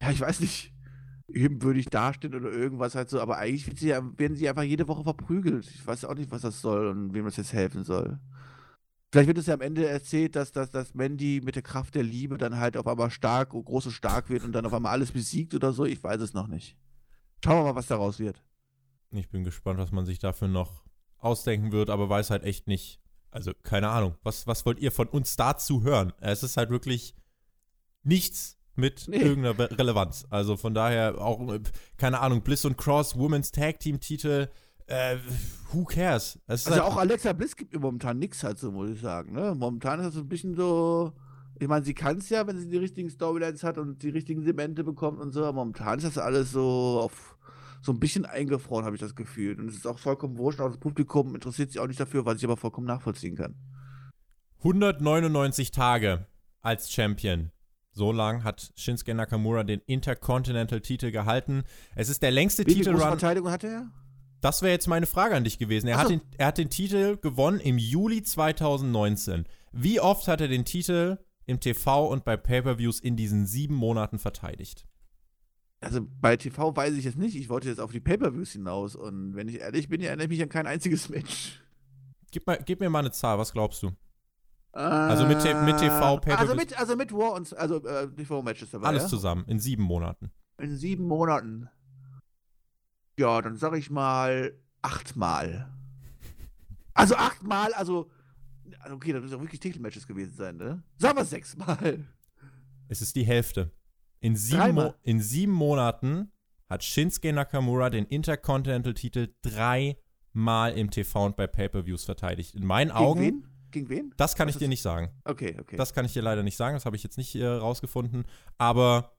ja, ich weiß nicht, ebenbürtig dastehen oder irgendwas halt so. Aber eigentlich sie ja- werden sie einfach jede Woche verprügelt. Ich weiß auch nicht, was das soll und wem das jetzt helfen soll. Vielleicht wird es ja am Ende erzählt, dass, dass, dass Mandy mit der Kraft der Liebe dann halt auf einmal stark, groß und stark wird und dann auf einmal alles besiegt oder so. Ich weiß es noch nicht. Schauen wir mal, was daraus wird.
Ich bin gespannt, was man sich dafür noch ausdenken wird, aber weiß halt echt nicht. Also, keine Ahnung. Was, was wollt ihr von uns dazu hören? Es ist halt wirklich nichts mit
Nee.
irgendeiner Relevanz. Also von daher auch, äh, keine Ahnung, Bliss und Cross, Women's Tag Team Titel, äh, who cares?
Also
halt,
auch Alexa Bliss gibt mir momentan nichts halt so, muss ich sagen. Ne? Momentan ist das so ein bisschen so. Ich meine, sie kann es ja, wenn sie die richtigen Storylines hat und die richtigen Segmente bekommt und so, aber momentan ist das alles so auf so ein bisschen eingefroren, habe ich das Gefühl. Und es ist auch vollkommen wurscht, auch das Publikum interessiert sich auch nicht dafür, was ich aber vollkommen nachvollziehen kann.
199 Tage als Champion. So lang hat Shinsuke Nakamura den Intercontinental-Titel gehalten. Es ist der längste
Wie viel
Titelrun.
Verteidigung hatte er?
Das wäre jetzt meine Frage an dich gewesen. Er,
Ach
hat
so.
den, er hat den Titel gewonnen im Juli 2019. Wie oft hat er den Titel im TV und bei Pay-Per-Views in diesen sieben Monaten verteidigt?
Also bei TV weiß ich jetzt nicht. Ich wollte jetzt auf die Pay-Per-Views hinaus. Und wenn ich ehrlich bin, erinnere ich mich an kein einziges Match.
Gib, mal, gib mir mal eine Zahl, was glaubst du? Also mit mit TV, Pay-Per-Views?
Also mit, also mit War und also äh, TV-Matches dabei.
Alles
ja?
zusammen, in sieben Monaten.
In sieben Monaten. Ja, dann sag ich mal achtmal. Also achtmal, also. also Okay, das müssen auch wirklich Titelmatches gewesen sein, ne? Sagen wir sechsmal.
Es ist die Hälfte. In sieben, in sieben Monaten hat Shinsuke Nakamura den Intercontinental-Titel dreimal im TV und bei Pay-Per-Views verteidigt. In meinen
Gegen
Augen,
wen? Gegen wen?
das kann
Was
ich dir nicht sagen.
Okay, okay.
Das kann ich dir leider nicht sagen, das habe ich jetzt nicht äh, rausgefunden. Aber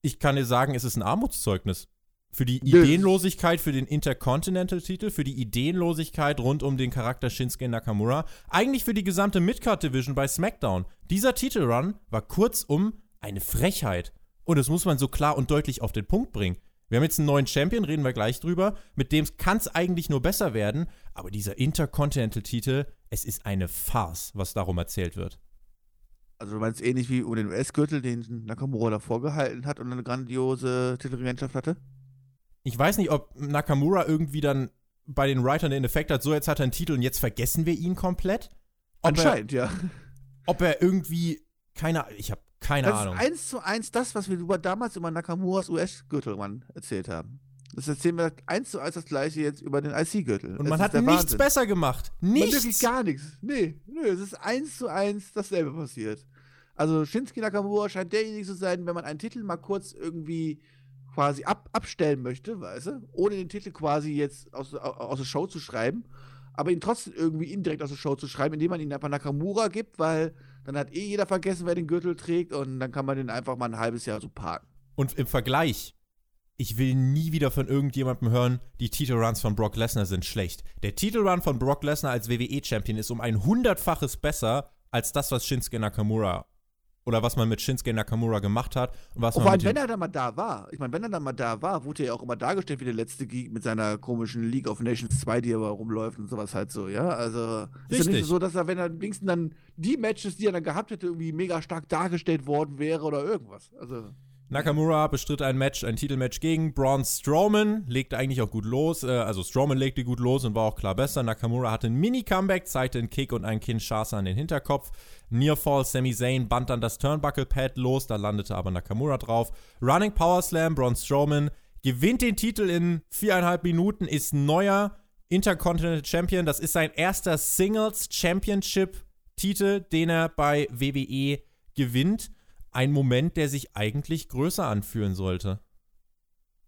ich kann dir sagen, es ist ein Armutszeugnis. Für die. Ideenlosigkeit für den Intercontinental-Titel, für die Ideenlosigkeit rund um den Charakter Shinsuke Nakamura, eigentlich für die gesamte Midcard-Division bei SmackDown. Dieser Titelrun war kurzum eine Frechheit. Und das muss man so klar und deutlich auf den Punkt bringen. Wir haben jetzt einen neuen Champion, reden wir gleich drüber. Mit dem kann es eigentlich nur besser werden. Aber dieser Intercontinental-Titel, es ist eine Farce, was darum erzählt wird.
also du meinst ähnlich wie um den US-Gürtel, den Nakamura davor gehalten hat und eine grandiose Titelregentschaft hatte?
Ich weiß nicht, ob Nakamura irgendwie dann bei den Writern den Effekt hat, so jetzt hat er einen Titel und jetzt vergessen wir ihn komplett. Ob er,
Anscheinend, ja.
ob er irgendwie, keine ich habe keine
Das
Ahnung.
ist eins zu eins das, was wir über damals über Nakamuras US-Gürtelmann erzählt haben. Das erzählen wir eins zu eins das gleiche jetzt über den IC-Gürtel.
Und
Es
man hat nichts
Wahnsinn.
besser gemacht.
Man wirklich
Nichts.
gar nichts. Nee, nö, es ist eins zu eins dasselbe passiert. Also Shinsuke Nakamura scheint derjenige zu sein, wenn man einen Titel mal kurz irgendwie quasi ab, abstellen möchte, weißt du, ohne den Titel quasi jetzt aus, aus, aus der Show zu schreiben, aber ihn trotzdem irgendwie indirekt aus der Show zu schreiben, indem man ihn einfach Nakamura gibt, weil dann hat eh jeder vergessen, wer den Gürtel trägt und dann kann man den einfach mal ein halbes Jahr so parken.
Und im Vergleich, ich will nie wieder von irgendjemandem hören, die Titelruns von Brock Lesnar sind schlecht. Der Titelrun von Brock Lesnar als WWE-Champion ist um ein hundertfaches besser als das, was Shinsuke Nakamura oder was man mit Shinsuke Nakamura gemacht hat und was
Und
man
vor allem,
mit
wenn er dann mal da war, ich meine, wenn er dann mal da war, wurde er ja auch immer dargestellt wie der letzte Geek mit seiner komischen League of Nations 2, die aber rumläuft und sowas halt so, ja. Also ist ja
Richtig.
nicht so, dass er, wenn er wenigstens dann die Matches, die er dann gehabt hätte, irgendwie mega stark dargestellt worden wäre oder irgendwas. Also.
Nakamura bestritt ein Match, ein Titelmatch gegen Braun Strowman, legte eigentlich auch gut los, äh, also Strowman legte gut los und war auch klar besser. Nakamura hatte ein Mini-Comeback, zeigte einen Kick und einen Kinshasa an den Hinterkopf. Nearfall, Sami Zayn band dann das Turnbuckle-Pad los, da landete aber Nakamura drauf. Running Power Slam, Braun Strowman gewinnt den Titel in viereinhalb Minuten, ist neuer Intercontinental Champion. Das ist sein erster Singles Championship-Titel, den er bei WWE gewinnt ein Moment, der sich eigentlich größer anfühlen sollte.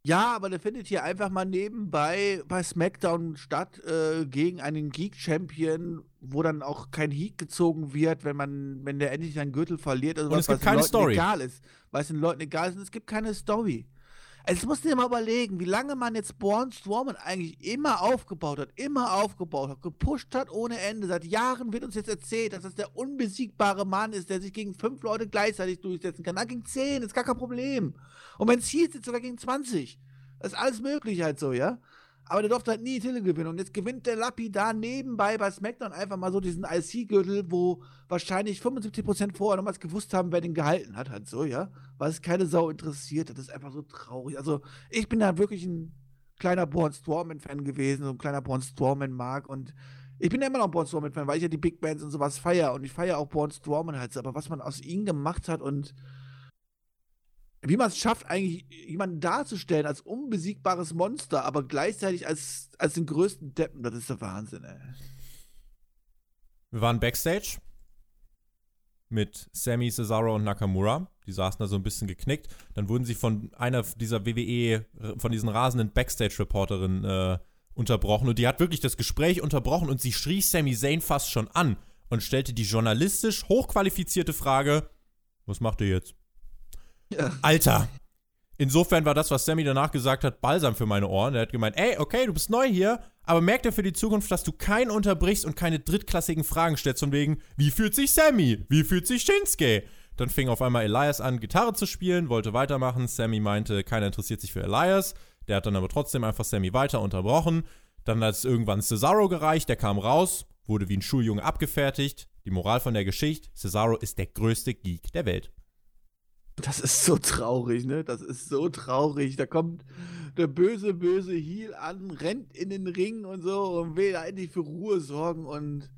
Ja, aber der findet hier einfach mal nebenbei bei SmackDown statt äh, gegen einen Geek-Champion, wo dann auch kein Heat gezogen wird, wenn man, wenn der endlich seinen Gürtel verliert. Also
Und
was,
es gibt
was
keine
Leuten
Story.
egal ist. Weil es den Leuten egal ist und es gibt keine Story. Also jetzt musst du dir mal überlegen, wie lange man jetzt Braun Strowman eigentlich immer aufgebaut hat, immer aufgebaut hat, gepusht hat ohne Ende. Seit Jahren wird uns jetzt erzählt, dass das der unbesiegbare Mann ist, der sich gegen fünf Leute gleichzeitig durchsetzen kann. Na, gegen zehn, ist gar kein Problem. Und wenn es hieß, jetzt sogar gegen 20. Das ist alles möglich halt so, ja? Aber der durfte halt nie Titel gewinnen. Und jetzt gewinnt der Lappi da nebenbei bei SmackDown einfach mal so diesen IC-Gürtel, wo wahrscheinlich 75% vorher nochmals gewusst haben, wer den gehalten hat, halt so, ja? Weil es keine Sau interessiert hat. Das ist einfach so traurig. Also, ich bin da wirklich ein kleiner Braun Strowman-Fan gewesen, so ein kleiner Braun Strowman-Mark und ich bin ja immer noch ein Braun Strowman-Fan, weil ich ja die Big Bands und sowas feiere und ich feiere auch Braun Strowman halt so, aber was man aus ihm gemacht hat und wie man es schafft, eigentlich jemanden darzustellen als unbesiegbares Monster, aber gleichzeitig als, als den größten Deppen, das ist der Wahnsinn, ey.
Wir waren Backstage mit Sammy, Cesaro und Nakamura. Die saßen da so ein bisschen geknickt. Dann wurden sie von einer dieser WWE, von diesen rasenden Backstage-Reporterinnen äh, unterbrochen. Und die hat wirklich das Gespräch unterbrochen und sie schrie Sami Zayn fast schon an und stellte die journalistisch hochqualifizierte Frage: Was macht ihr jetzt?
Ja.
Alter! Insofern war das, was Sammy danach gesagt hat, balsam für meine Ohren. Er hat gemeint, ey, okay, du bist neu hier, aber merk dir für die Zukunft, dass du keinen unterbrichst und keine drittklassigen Fragen stellst, von wegen, wie fühlt sich Sammy? Wie fühlt sich Shinsuke? Dann fing auf einmal Elias an, Gitarre zu spielen, wollte weitermachen. Sammy meinte, keiner interessiert sich für Elias. Der hat dann aber trotzdem einfach Sammy weiter unterbrochen. Dann hat es irgendwann Cesaro gereicht, der kam raus, wurde wie ein Schuljunge abgefertigt. Die Moral von der Geschichte, Cesaro ist der größte Geek der Welt.
Das ist so traurig, ne? Das ist so traurig. Da kommt der böse, böse Heel an, rennt in den Ring und so und will da endlich für Ruhe sorgen und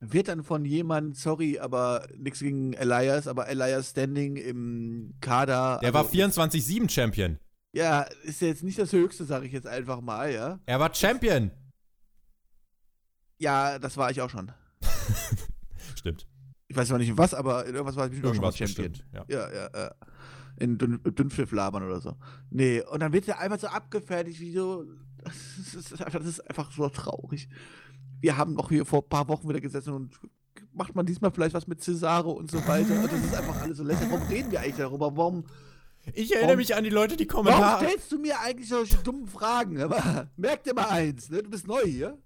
wird dann von jemandem, sorry, aber nichts gegen Elias, aber Elias Standing im Kader.
Der
also,
war 24-7 Champion.
Ja, ist jetzt nicht das Höchste, sage ich jetzt einfach mal, ja.
Er war Champion.
Ja, das war ich auch schon.
Stimmt.
Ich weiß zwar nicht in was, aber in irgendwas war ich bestimmt auch schon mal
Irgendwas
Champion.
bestimmt, ja.
Ja, ja, ja. In Dünn, Dünnpfiff labern oder so. Nee, und dann wird der einfach so abgefertigt, wie so. Das ist, einfach, das ist einfach so traurig. Wir haben noch hier vor ein paar Wochen wieder gesessen und macht man diesmal vielleicht was mit Cesaro und so weiter. Und das ist einfach alles so lächerlich. Warum reden wir eigentlich darüber? Warum,
Ich erinnere
Warum-
mich an die Leute, die
warum
Kommentare.
stellst du mir eigentlich solche dummen Fragen? Aber merk dir mal eins, ne? Du bist neu hier.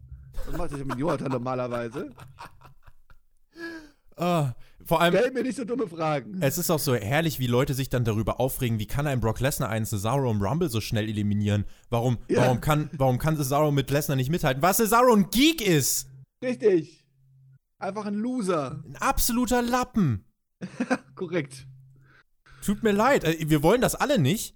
Das macht sich mit Jonathan normalerweise.
Ah, vor allem,
Stell mir nicht so dumme Fragen.
es ist auch so herrlich, wie Leute sich dann darüber aufregen, wie kann ein Brock Lesnar einen Cesaro im Rumble so schnell eliminieren? Warum,
Ja.
warum, kann, warum kann Cesaro mit Lesnar nicht mithalten? Was Cesaro ein Geek ist!
Richtig. Einfach ein Loser.
Ein absoluter Lappen.
Korrekt.
Tut mir leid, äh, wir wollen das alle nicht,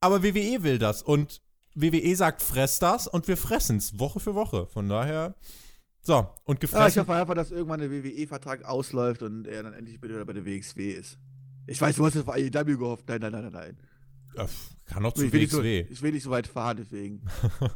aber WWE will das und WWE sagt, fress das und wir fressen's Woche für Woche. Von daher, so, und
Ja, ich
gefressen.
hoffe einfach, dass irgendwann der WWE-Vertrag ausläuft und er dann endlich wieder bei der WXW ist. Ich weiß, du hast jetzt vor AEW gehofft. Nein, nein, nein, nein, nein.
Kann noch zu
Ich will, nicht so,
WXW.
ich will nicht so weit fahren, deswegen.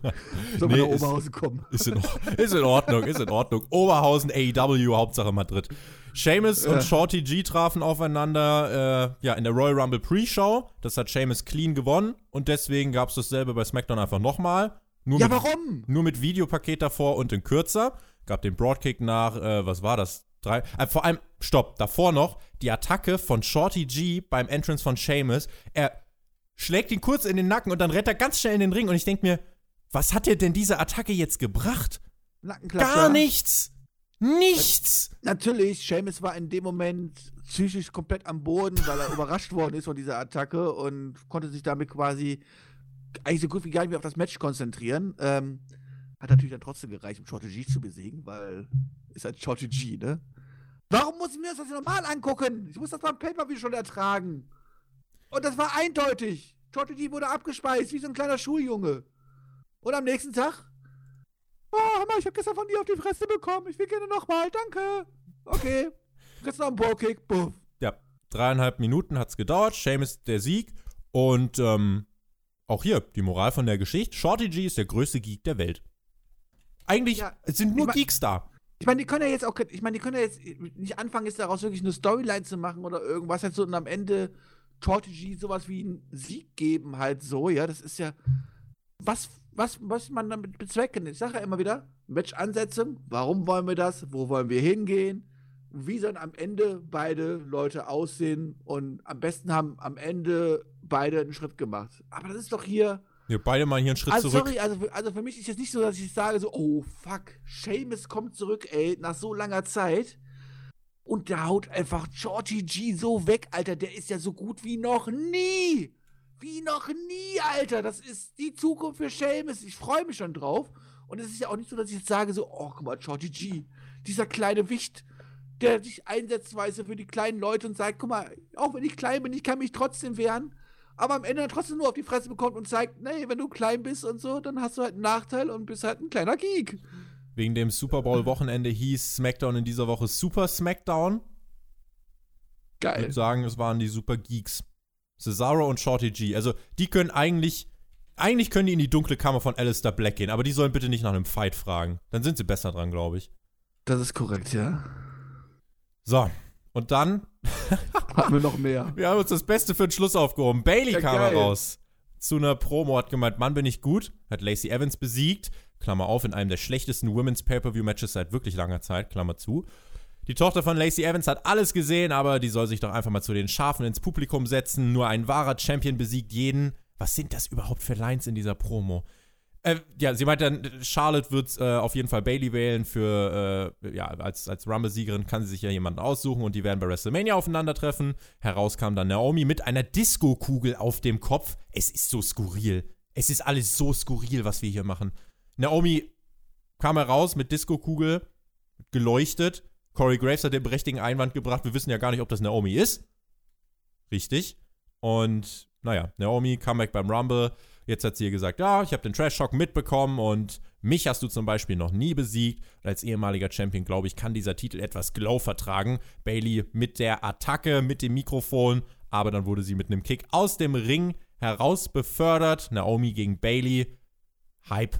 Soll
Nee,
man nach Oberhausen kommen.
Ist in, ist in Ordnung, ist in Ordnung. Oberhausen, AEW, Hauptsache Madrid. Sheamus
Ja.
und Shorty G trafen aufeinander äh, ja, in der Royal Rumble Pre-Show. Das hat Sheamus clean gewonnen und deswegen gab es dasselbe bei SmackDown einfach nochmal. Nur,
Ja,
mit,
warum?
nur mit Videopaket davor und in kürzer. Gab den Broadkick nach, äh, was war das? Drei, äh, vor allem, stopp, davor noch die Attacke von Shorty G beim Entrance von Sheamus. Er schlägt ihn kurz in den Nacken und dann rennt er ganz schnell in den Ring und ich denke mir, was hat dir denn diese Attacke jetzt gebracht?
Nackenklatscher.
Gar nichts. Nichts.
Natürlich, Seamus war in dem Moment psychisch komplett am Boden, weil er überrascht worden ist von dieser Attacke und konnte sich damit quasi eigentlich so gut wie gar nicht mehr auf das Match konzentrieren. Ähm, hat natürlich dann trotzdem gereicht, um Shorty G zu besiegen, weil ist halt Shorty G, ne? Warum muss ich mir das jetzt normal angucken? Ich muss das beim Pay-Per-View schon ertragen. Und das war eindeutig. Shorty G wurde abgespeist, wie so ein kleiner Schuljunge. Und am nächsten Tag Oh, Hammer, ich hab gestern von dir auf die Fresse bekommen. Ich will gerne nochmal. Danke. Okay. Jetzt noch ein Ballkick. Buff.
Ja, dreieinhalb Minuten hat's gedauert. Seamus der Sieg. Und ähm, auch hier die Moral von der Geschichte. Shorty G ist der größte Geek der Welt. Eigentlich
Ja,
es sind nur
ich mein-
Geeks da.
Ich meine, die können ja jetzt auch, ich meine, die können ja jetzt nicht anfangen, jetzt daraus wirklich eine Storyline zu machen oder irgendwas jetzt so und am Ende Shorty G sowas wie einen Sieg geben, halt so, ja, das ist ja. Was, was muss man damit bezwecken? Ich sage ja immer wieder, Match-Ansetzung, warum wollen wir das? Wo wollen wir hingehen? Wie sollen am Ende beide Leute aussehen? Und am besten haben am Ende beide einen Schritt gemacht. Aber das ist doch hier.
Wir beide mal hier einen Schritt
also,
zurück.
Sorry, also, also für mich ist jetzt nicht so, dass ich sage so, oh fuck, Seamus kommt zurück, ey, nach so langer Zeit. Und der haut einfach Shorty G so weg, Alter. Der ist ja so gut wie noch nie. Wie noch nie, Alter. Das ist die Zukunft für Seamus. Ich freue mich schon drauf. Und es ist ja auch nicht so, dass ich jetzt sage so, oh, guck mal, Shorty G. Dieser kleine Wicht, der sich einsetzt, weißt für die kleinen Leute und sagt, guck mal, auch wenn ich klein bin, ich kann mich trotzdem wehren. Aber am Ende dann trotzdem nur auf die Fresse bekommt und zeigt, nee, wenn du klein bist und so, dann hast du halt einen Nachteil und bist halt ein kleiner Geek.
Wegen dem Super Bowl-Wochenende hieß SmackDown in dieser Woche Super SmackDown.
Geil.
Ich würde sagen, es waren die Super Geeks. Cesaro und Shorty G. Also, die können eigentlich. Eigentlich können die in die dunkle Kammer von Alistair Black gehen, aber die sollen bitte nicht nach einem Fight fragen. Dann sind sie besser dran, glaube ich.
Das ist korrekt, ja.
So, und dann.
haben wir noch mehr.
Wir haben uns das Beste für den Schluss aufgehoben. Bailey ja, kam geil. raus. Zu einer Promo hat gemeint, Mann, bin ich gut. Hat Lacey Evans besiegt. Klammer auf, in einem der schlechtesten Women's Pay-Per-View-Matches seit wirklich langer Zeit, Klammer zu. Die Tochter von Lacey Evans hat alles gesehen, aber die soll sich doch einfach mal zu den Schafen ins Publikum setzen. Nur ein wahrer Champion besiegt jeden. Was sind das überhaupt für Lines in dieser Promo? Äh, ja, sie meint dann, Charlotte wird äh, auf jeden Fall Bailey wählen für, äh, ja, als, als Rumble-Siegerin kann sie sich ja jemanden aussuchen und die werden bei WrestleMania aufeinandertreffen. Heraus kam dann Naomi mit einer Disco-Kugel auf dem Kopf. Es ist so skurril. Es ist alles so skurril, was wir hier machen. Naomi kam heraus mit Disco-Kugel, geleuchtet. Corey Graves hat den berechtigten Einwand gebracht, wir wissen ja gar nicht, ob das Naomi ist. Richtig. Und naja, Naomi, Comeback beim Rumble. Jetzt hat sie ihr gesagt, ja, ich habe den Trash-Shock mitbekommen und mich hast du zum Beispiel noch nie besiegt. Und als ehemaliger Champion, glaube ich, kann dieser Titel etwas Glow vertragen. Bailey mit der Attacke, mit dem Mikrofon, aber dann wurde sie mit einem Kick aus dem Ring heraus befördert. Naomi gegen Bailey. Hype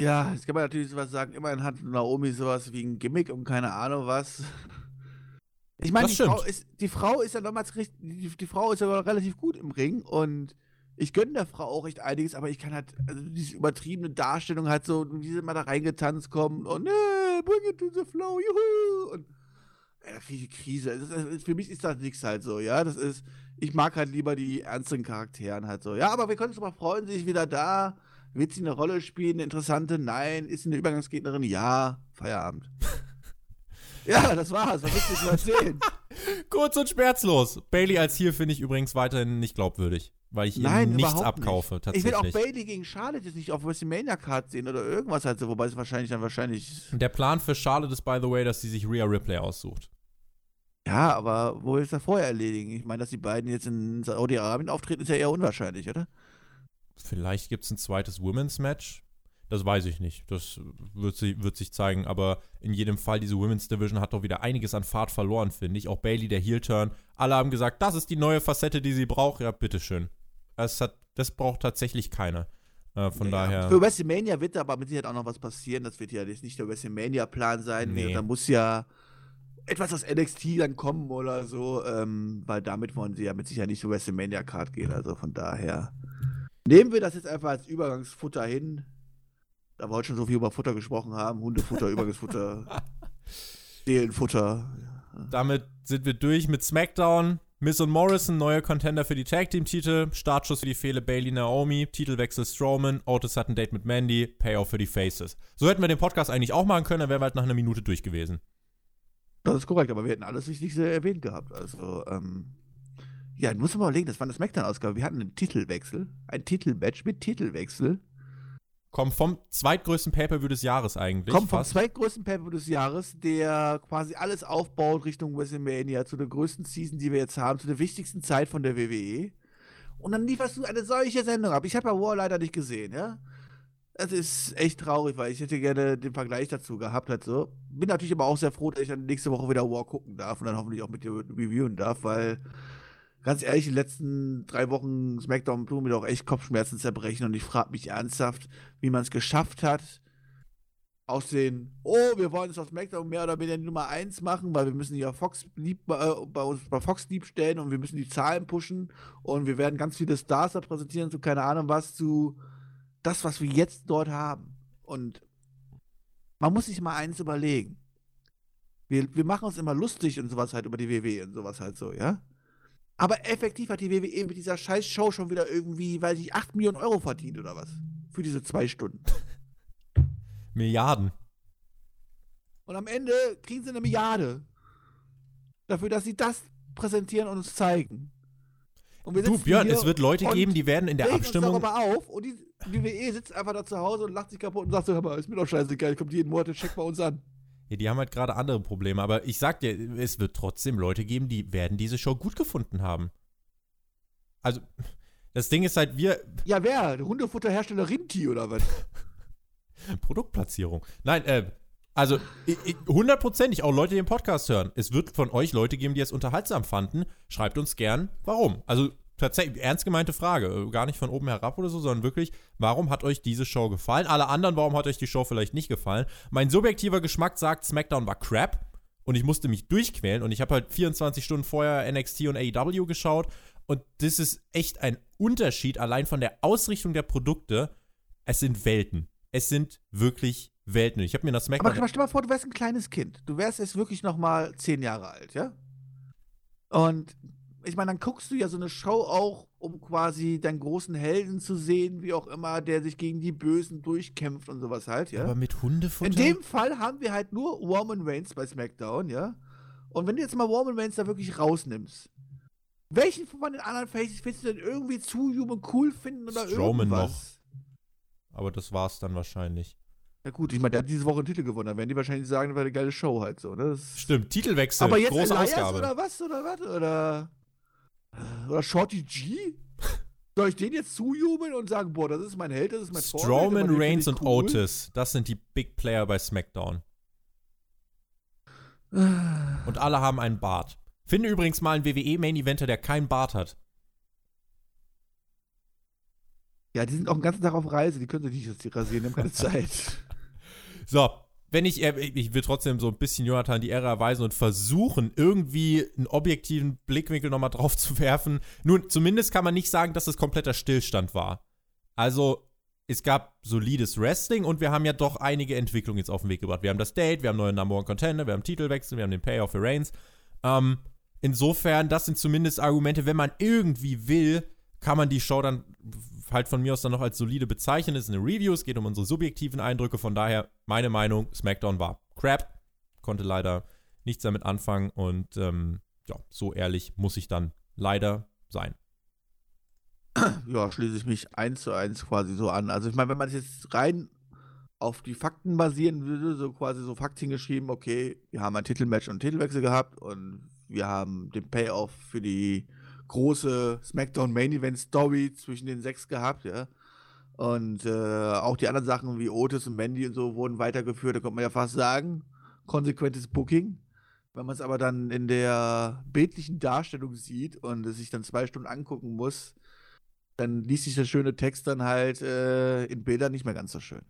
ja, jetzt kann man natürlich sowas sagen. Immerhin hat Naomi sowas wie ein Gimmick und keine Ahnung was. Ich meine, die Frau, ist, die Frau ist ja damals die, die Frau ist ja relativ gut im Ring und ich gönne der Frau auch recht einiges, aber ich kann halt, also diese übertriebene Darstellung halt so, wie sie mal da reingetanzt kommen und äh, bring it to the flow, juhu! Und ey, viel Krise. Ist, für mich ist das nichts halt so, ja. Das ist, ich mag halt lieber die ernsten Charakteren halt so. Ja, aber wir können uns mal freuen, sie ist wieder da. Wird sie eine Rolle spielen, eine interessante? Nein. Ist sie eine Übergangsgegnerin? Ja. Feierabend. ja, das war's. Was willst du zu erzählen?
Kurz und schmerzlos. Bailey als hier finde ich übrigens weiterhin nicht glaubwürdig, weil ich Nein, nichts abkaufe. Nicht.
Tatsächlich. Ich will auch Bailey gegen Charlotte jetzt nicht auf WrestleMania Card sehen oder irgendwas halt so, wobei es wahrscheinlich dann wahrscheinlich.
Der Plan für Charlotte ist, by the way, dass sie sich Rhea Ripley aussucht.
Ja, aber wo will es da vorher erledigen? Ich meine, dass die beiden jetzt in Saudi-Arabien auftreten, ist ja eher unwahrscheinlich, oder?
Vielleicht gibt es ein zweites Women's Match. Das weiß ich nicht. Das wird, sie, wird sich zeigen. Aber in jedem Fall, diese Women's Division hat doch wieder einiges an Fahrt verloren, finde ich. Auch Bailey, der Heel-Turn. Alle haben gesagt, das ist die neue Facette, die sie braucht. Ja, bitteschön. Das, hat, das braucht tatsächlich keiner. Äh, von naja. daher.
Für WrestleMania wird aber mit Sicherheit auch noch was passieren. Das wird ja jetzt nicht der WrestleMania-Plan sein. Nee. Da muss ja etwas aus NXT dann kommen oder so. Ähm, weil damit wollen sie ja mit Sicherheit nicht zur WrestleMania-Card gehen. Also von daher. Nehmen wir das jetzt einfach als Übergangsfutter hin. Da wir heute schon so viel über Futter gesprochen haben. Hundefutter, Übergangsfutter, Seelenfutter.
Damit sind wir durch mit SmackDown. Miss und Morrison, neue Contender für die Tag Team Titel. Startschuss für die Fehler Bailey Naomi. Titelwechsel Strowman. Otis hat ein Date mit Mandy. Payoff für die Faces. So hätten wir den Podcast eigentlich auch machen können, dann wären wir halt nach einer Minute durch gewesen.
Das ist korrekt, aber wir hätten alles Wichtigste erwähnt gehabt. Also, ähm, ja, muss man mal überlegen, das war eine Smackdown-Ausgabe. Wir hatten einen Titelwechsel, ein Titelmatch mit Titelwechsel.
Kommt vom zweitgrößten Pay-Per-View des Jahres eigentlich.
Kommt vom zweitgrößten Pay-Per-View des Jahres, der quasi alles aufbaut Richtung WrestleMania, zu der größten Season, die wir jetzt haben, zu der wichtigsten Zeit von der WWE. Und dann lieferst du eine solche Sendung ab. Ich habe ja War leider nicht gesehen, ja. Es ist echt traurig, weil ich hätte gerne den Vergleich dazu gehabt. Halt so. Bin natürlich aber auch sehr froh, dass ich dann nächste Woche wieder War gucken darf und dann hoffentlich auch mit dir reviewen darf, weil ganz ehrlich, die letzten drei Wochen SmackDown tun mir doch echt Kopfschmerzen zerbrechen und ich frage mich ernsthaft, wie man es geschafft hat, aus den, oh, wir wollen es auf SmackDown mehr oder weniger Nummer 1 machen, weil wir müssen ja Fox lieb, äh, bei uns bei Fox lieb stellen und wir müssen die Zahlen pushen und wir werden ganz viele Stars da präsentieren, zu keine Ahnung was, zu das, was wir jetzt dort haben. Und man muss sich mal eins überlegen. Wir, wir machen uns immer lustig und sowas halt über die WWE und sowas halt so, ja? Aber effektiv hat die WWE mit dieser scheiß Show schon wieder irgendwie, weiß ich, 8 Millionen Euro verdient oder was? Für diese zwei Stunden.
Milliarden.
Und am Ende kriegen sie eine Milliarde. Dafür, dass sie das präsentieren und uns zeigen.
Und du, Björn, es wird Leute geben, die werden in der Abstimmung.
Uns darüber auf und die WWE sitzt einfach da zu Hause und lacht sich kaputt und sagt so: Hör mal, ist mir doch scheißegal, kommt jeden Monat, check mal uns an.
Ja, die haben halt gerade andere Probleme, aber ich sag dir, es wird trotzdem Leute geben, die werden diese Show gut gefunden haben. Also, das Ding ist halt, wir.
Ja, wer? Hundefutterhersteller Rinti oder was?
Produktplatzierung. Nein, äh, also hundertprozentig auch Leute, die den Podcast hören. Es wird von euch Leute geben, die es unterhaltsam fanden. Schreibt uns gern, warum. Also tatsächlich, ernst gemeinte Frage. Äh, gar nicht von oben herab oder so, sondern wirklich, warum hat euch diese Show gefallen? Alle anderen, warum hat euch die Show vielleicht nicht gefallen? Mein subjektiver Geschmack sagt, SmackDown war crap und ich musste mich durchquälen und ich habe halt 24 Stunden vorher NXT und AEW geschaut und das ist echt ein Unterschied allein von der Ausrichtung der Produkte. Es sind Welten es sind wirklich Welten. Ich habe mir das
SmackDown. Aber stell mal vor, du wärst ein kleines Kind. Du wärst jetzt wirklich noch mal zehn Jahre alt, ja? Und ich meine, dann guckst du ja so eine Show auch, um quasi deinen großen Helden zu sehen, wie auch immer, der sich gegen die Bösen durchkämpft und sowas halt, ja?
Aber mit Hundefutter?
In dem Fall haben wir halt nur Roman Reigns bei SmackDown, ja? Und wenn du jetzt mal Roman Reigns da wirklich rausnimmst, welchen von den anderen Faces willst du denn irgendwie zu human cool finden oder Strowman irgendwas? noch.
Aber das war's dann wahrscheinlich.
Ja gut, ich meine, der hat diese Woche einen Titel gewonnen. Dann werden die wahrscheinlich sagen, das war eine geile Show halt so. Ne?
Stimmt, Titelwechsel,
Aber jetzt große Elias Ausgabe. oder was? Oder was? Oder, oder Shorty G? Soll ich den jetzt zujubeln und sagen, boah, das ist mein Held, das ist mein
Strowman, Reigns und cool. Otis, das sind die Big Player bei SmackDown. und alle haben einen Bart. Finde übrigens mal einen WWE-Main-Eventer, der keinen Bart hat.
Ja, die sind auch den ganzen Tag auf Reise, die können sich nicht rasieren, die haben keine Zeit.
So, wenn ich, äh, ich will trotzdem so ein bisschen Jonathan die Ehre erweisen und versuchen, irgendwie einen objektiven Blickwinkel nochmal drauf zu werfen. Nun, zumindest kann man nicht sagen, dass es kompletter Stillstand war. Also, es gab solides Wrestling und wir haben ja doch einige Entwicklungen jetzt auf den Weg gebracht. Wir haben das Date, wir haben neue Number One Contender, wir haben Titelwechsel, wir haben den Payoff für Reigns. Ähm, insofern, das sind zumindest Argumente, wenn man irgendwie will, kann man die Show dann halt von mir aus dann noch als solide bezeichnen. Es ist eine Review, es geht um unsere subjektiven Eindrücke. Von daher, meine Meinung, SmackDown war crap. Konnte leider nichts damit anfangen und ähm, ja, so ehrlich muss ich dann leider sein.
Ja, schließe ich mich eins zu eins quasi so an. Also ich meine, wenn man jetzt rein auf die Fakten basieren würde, so quasi so Fakten geschrieben, okay, wir haben ein Titelmatch und Titelwechsel gehabt und wir haben den Payoff für die große SmackDown Main Event Story zwischen den sechs gehabt, ja. Und äh, auch die anderen Sachen wie Otis und Mandy und so wurden weitergeführt, da kommt man ja fast sagen. Konsequentes Booking. Wenn man es aber dann in der bildlichen Darstellung sieht und es sich dann zwei Stunden angucken muss, dann liest sich der schöne Text dann halt äh, in Bildern nicht mehr ganz so schön.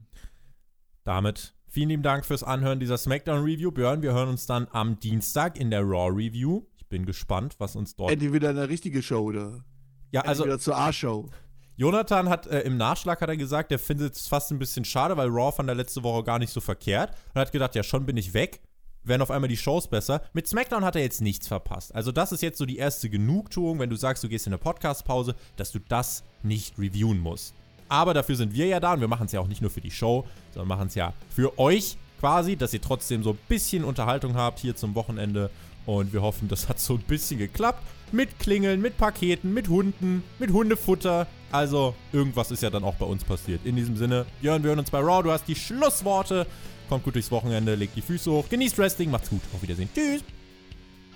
Damit vielen lieben Dank fürs Anhören dieser SmackDown Review. Björn, wir hören uns dann am Dienstag in der Raw Review bin gespannt, was uns dort.
Endlich wieder eine richtige Show, oder?
Ja, also.
wieder zur A-Show.
Jonathan hat äh, im Nachschlag hat er gesagt, er findet es fast ein bisschen schade, weil Raw fand der letzte Woche gar nicht so verkehrt und hat gedacht, ja, schon bin ich weg. Werden auf einmal die Shows besser. Mit SmackDown hat er jetzt nichts verpasst. Also, das ist jetzt so die erste Genugtuung, wenn du sagst, du gehst in eine Podcast-Pause, dass du das nicht reviewen musst. Aber dafür sind wir ja da und wir machen es ja auch nicht nur für die Show, sondern machen es ja für euch quasi, dass ihr trotzdem so ein bisschen Unterhaltung habt hier zum Wochenende und wir hoffen, das hat so ein bisschen geklappt. Mit Klingeln, mit Paketen, mit Hunden, mit Hundefutter. Also, irgendwas ist ja dann auch bei uns passiert. In diesem Sinne, Björn, wir hören uns bei Raw. Du hast die Schlussworte. Kommt gut durchs Wochenende, legt die Füße hoch, genießt Wrestling, macht's gut. Auf Wiedersehen. Tschüss.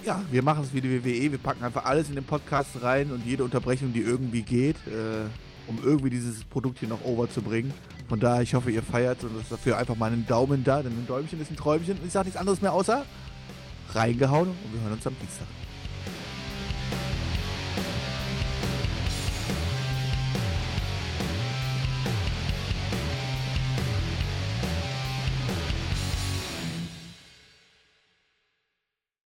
Ja, wir machen es wie die WWE. Wir packen einfach alles in den Podcast rein und jede Unterbrechung, die irgendwie geht, äh, um irgendwie dieses Produkt hier noch over zu bringen. Von daher, ich hoffe, ihr feiert und dafür einfach mal einen Daumen da, denn ein Däumchen ist ein Träumchen. Und ich sage nichts anderes mehr außer reingehauen und wir hören uns am Dienstag.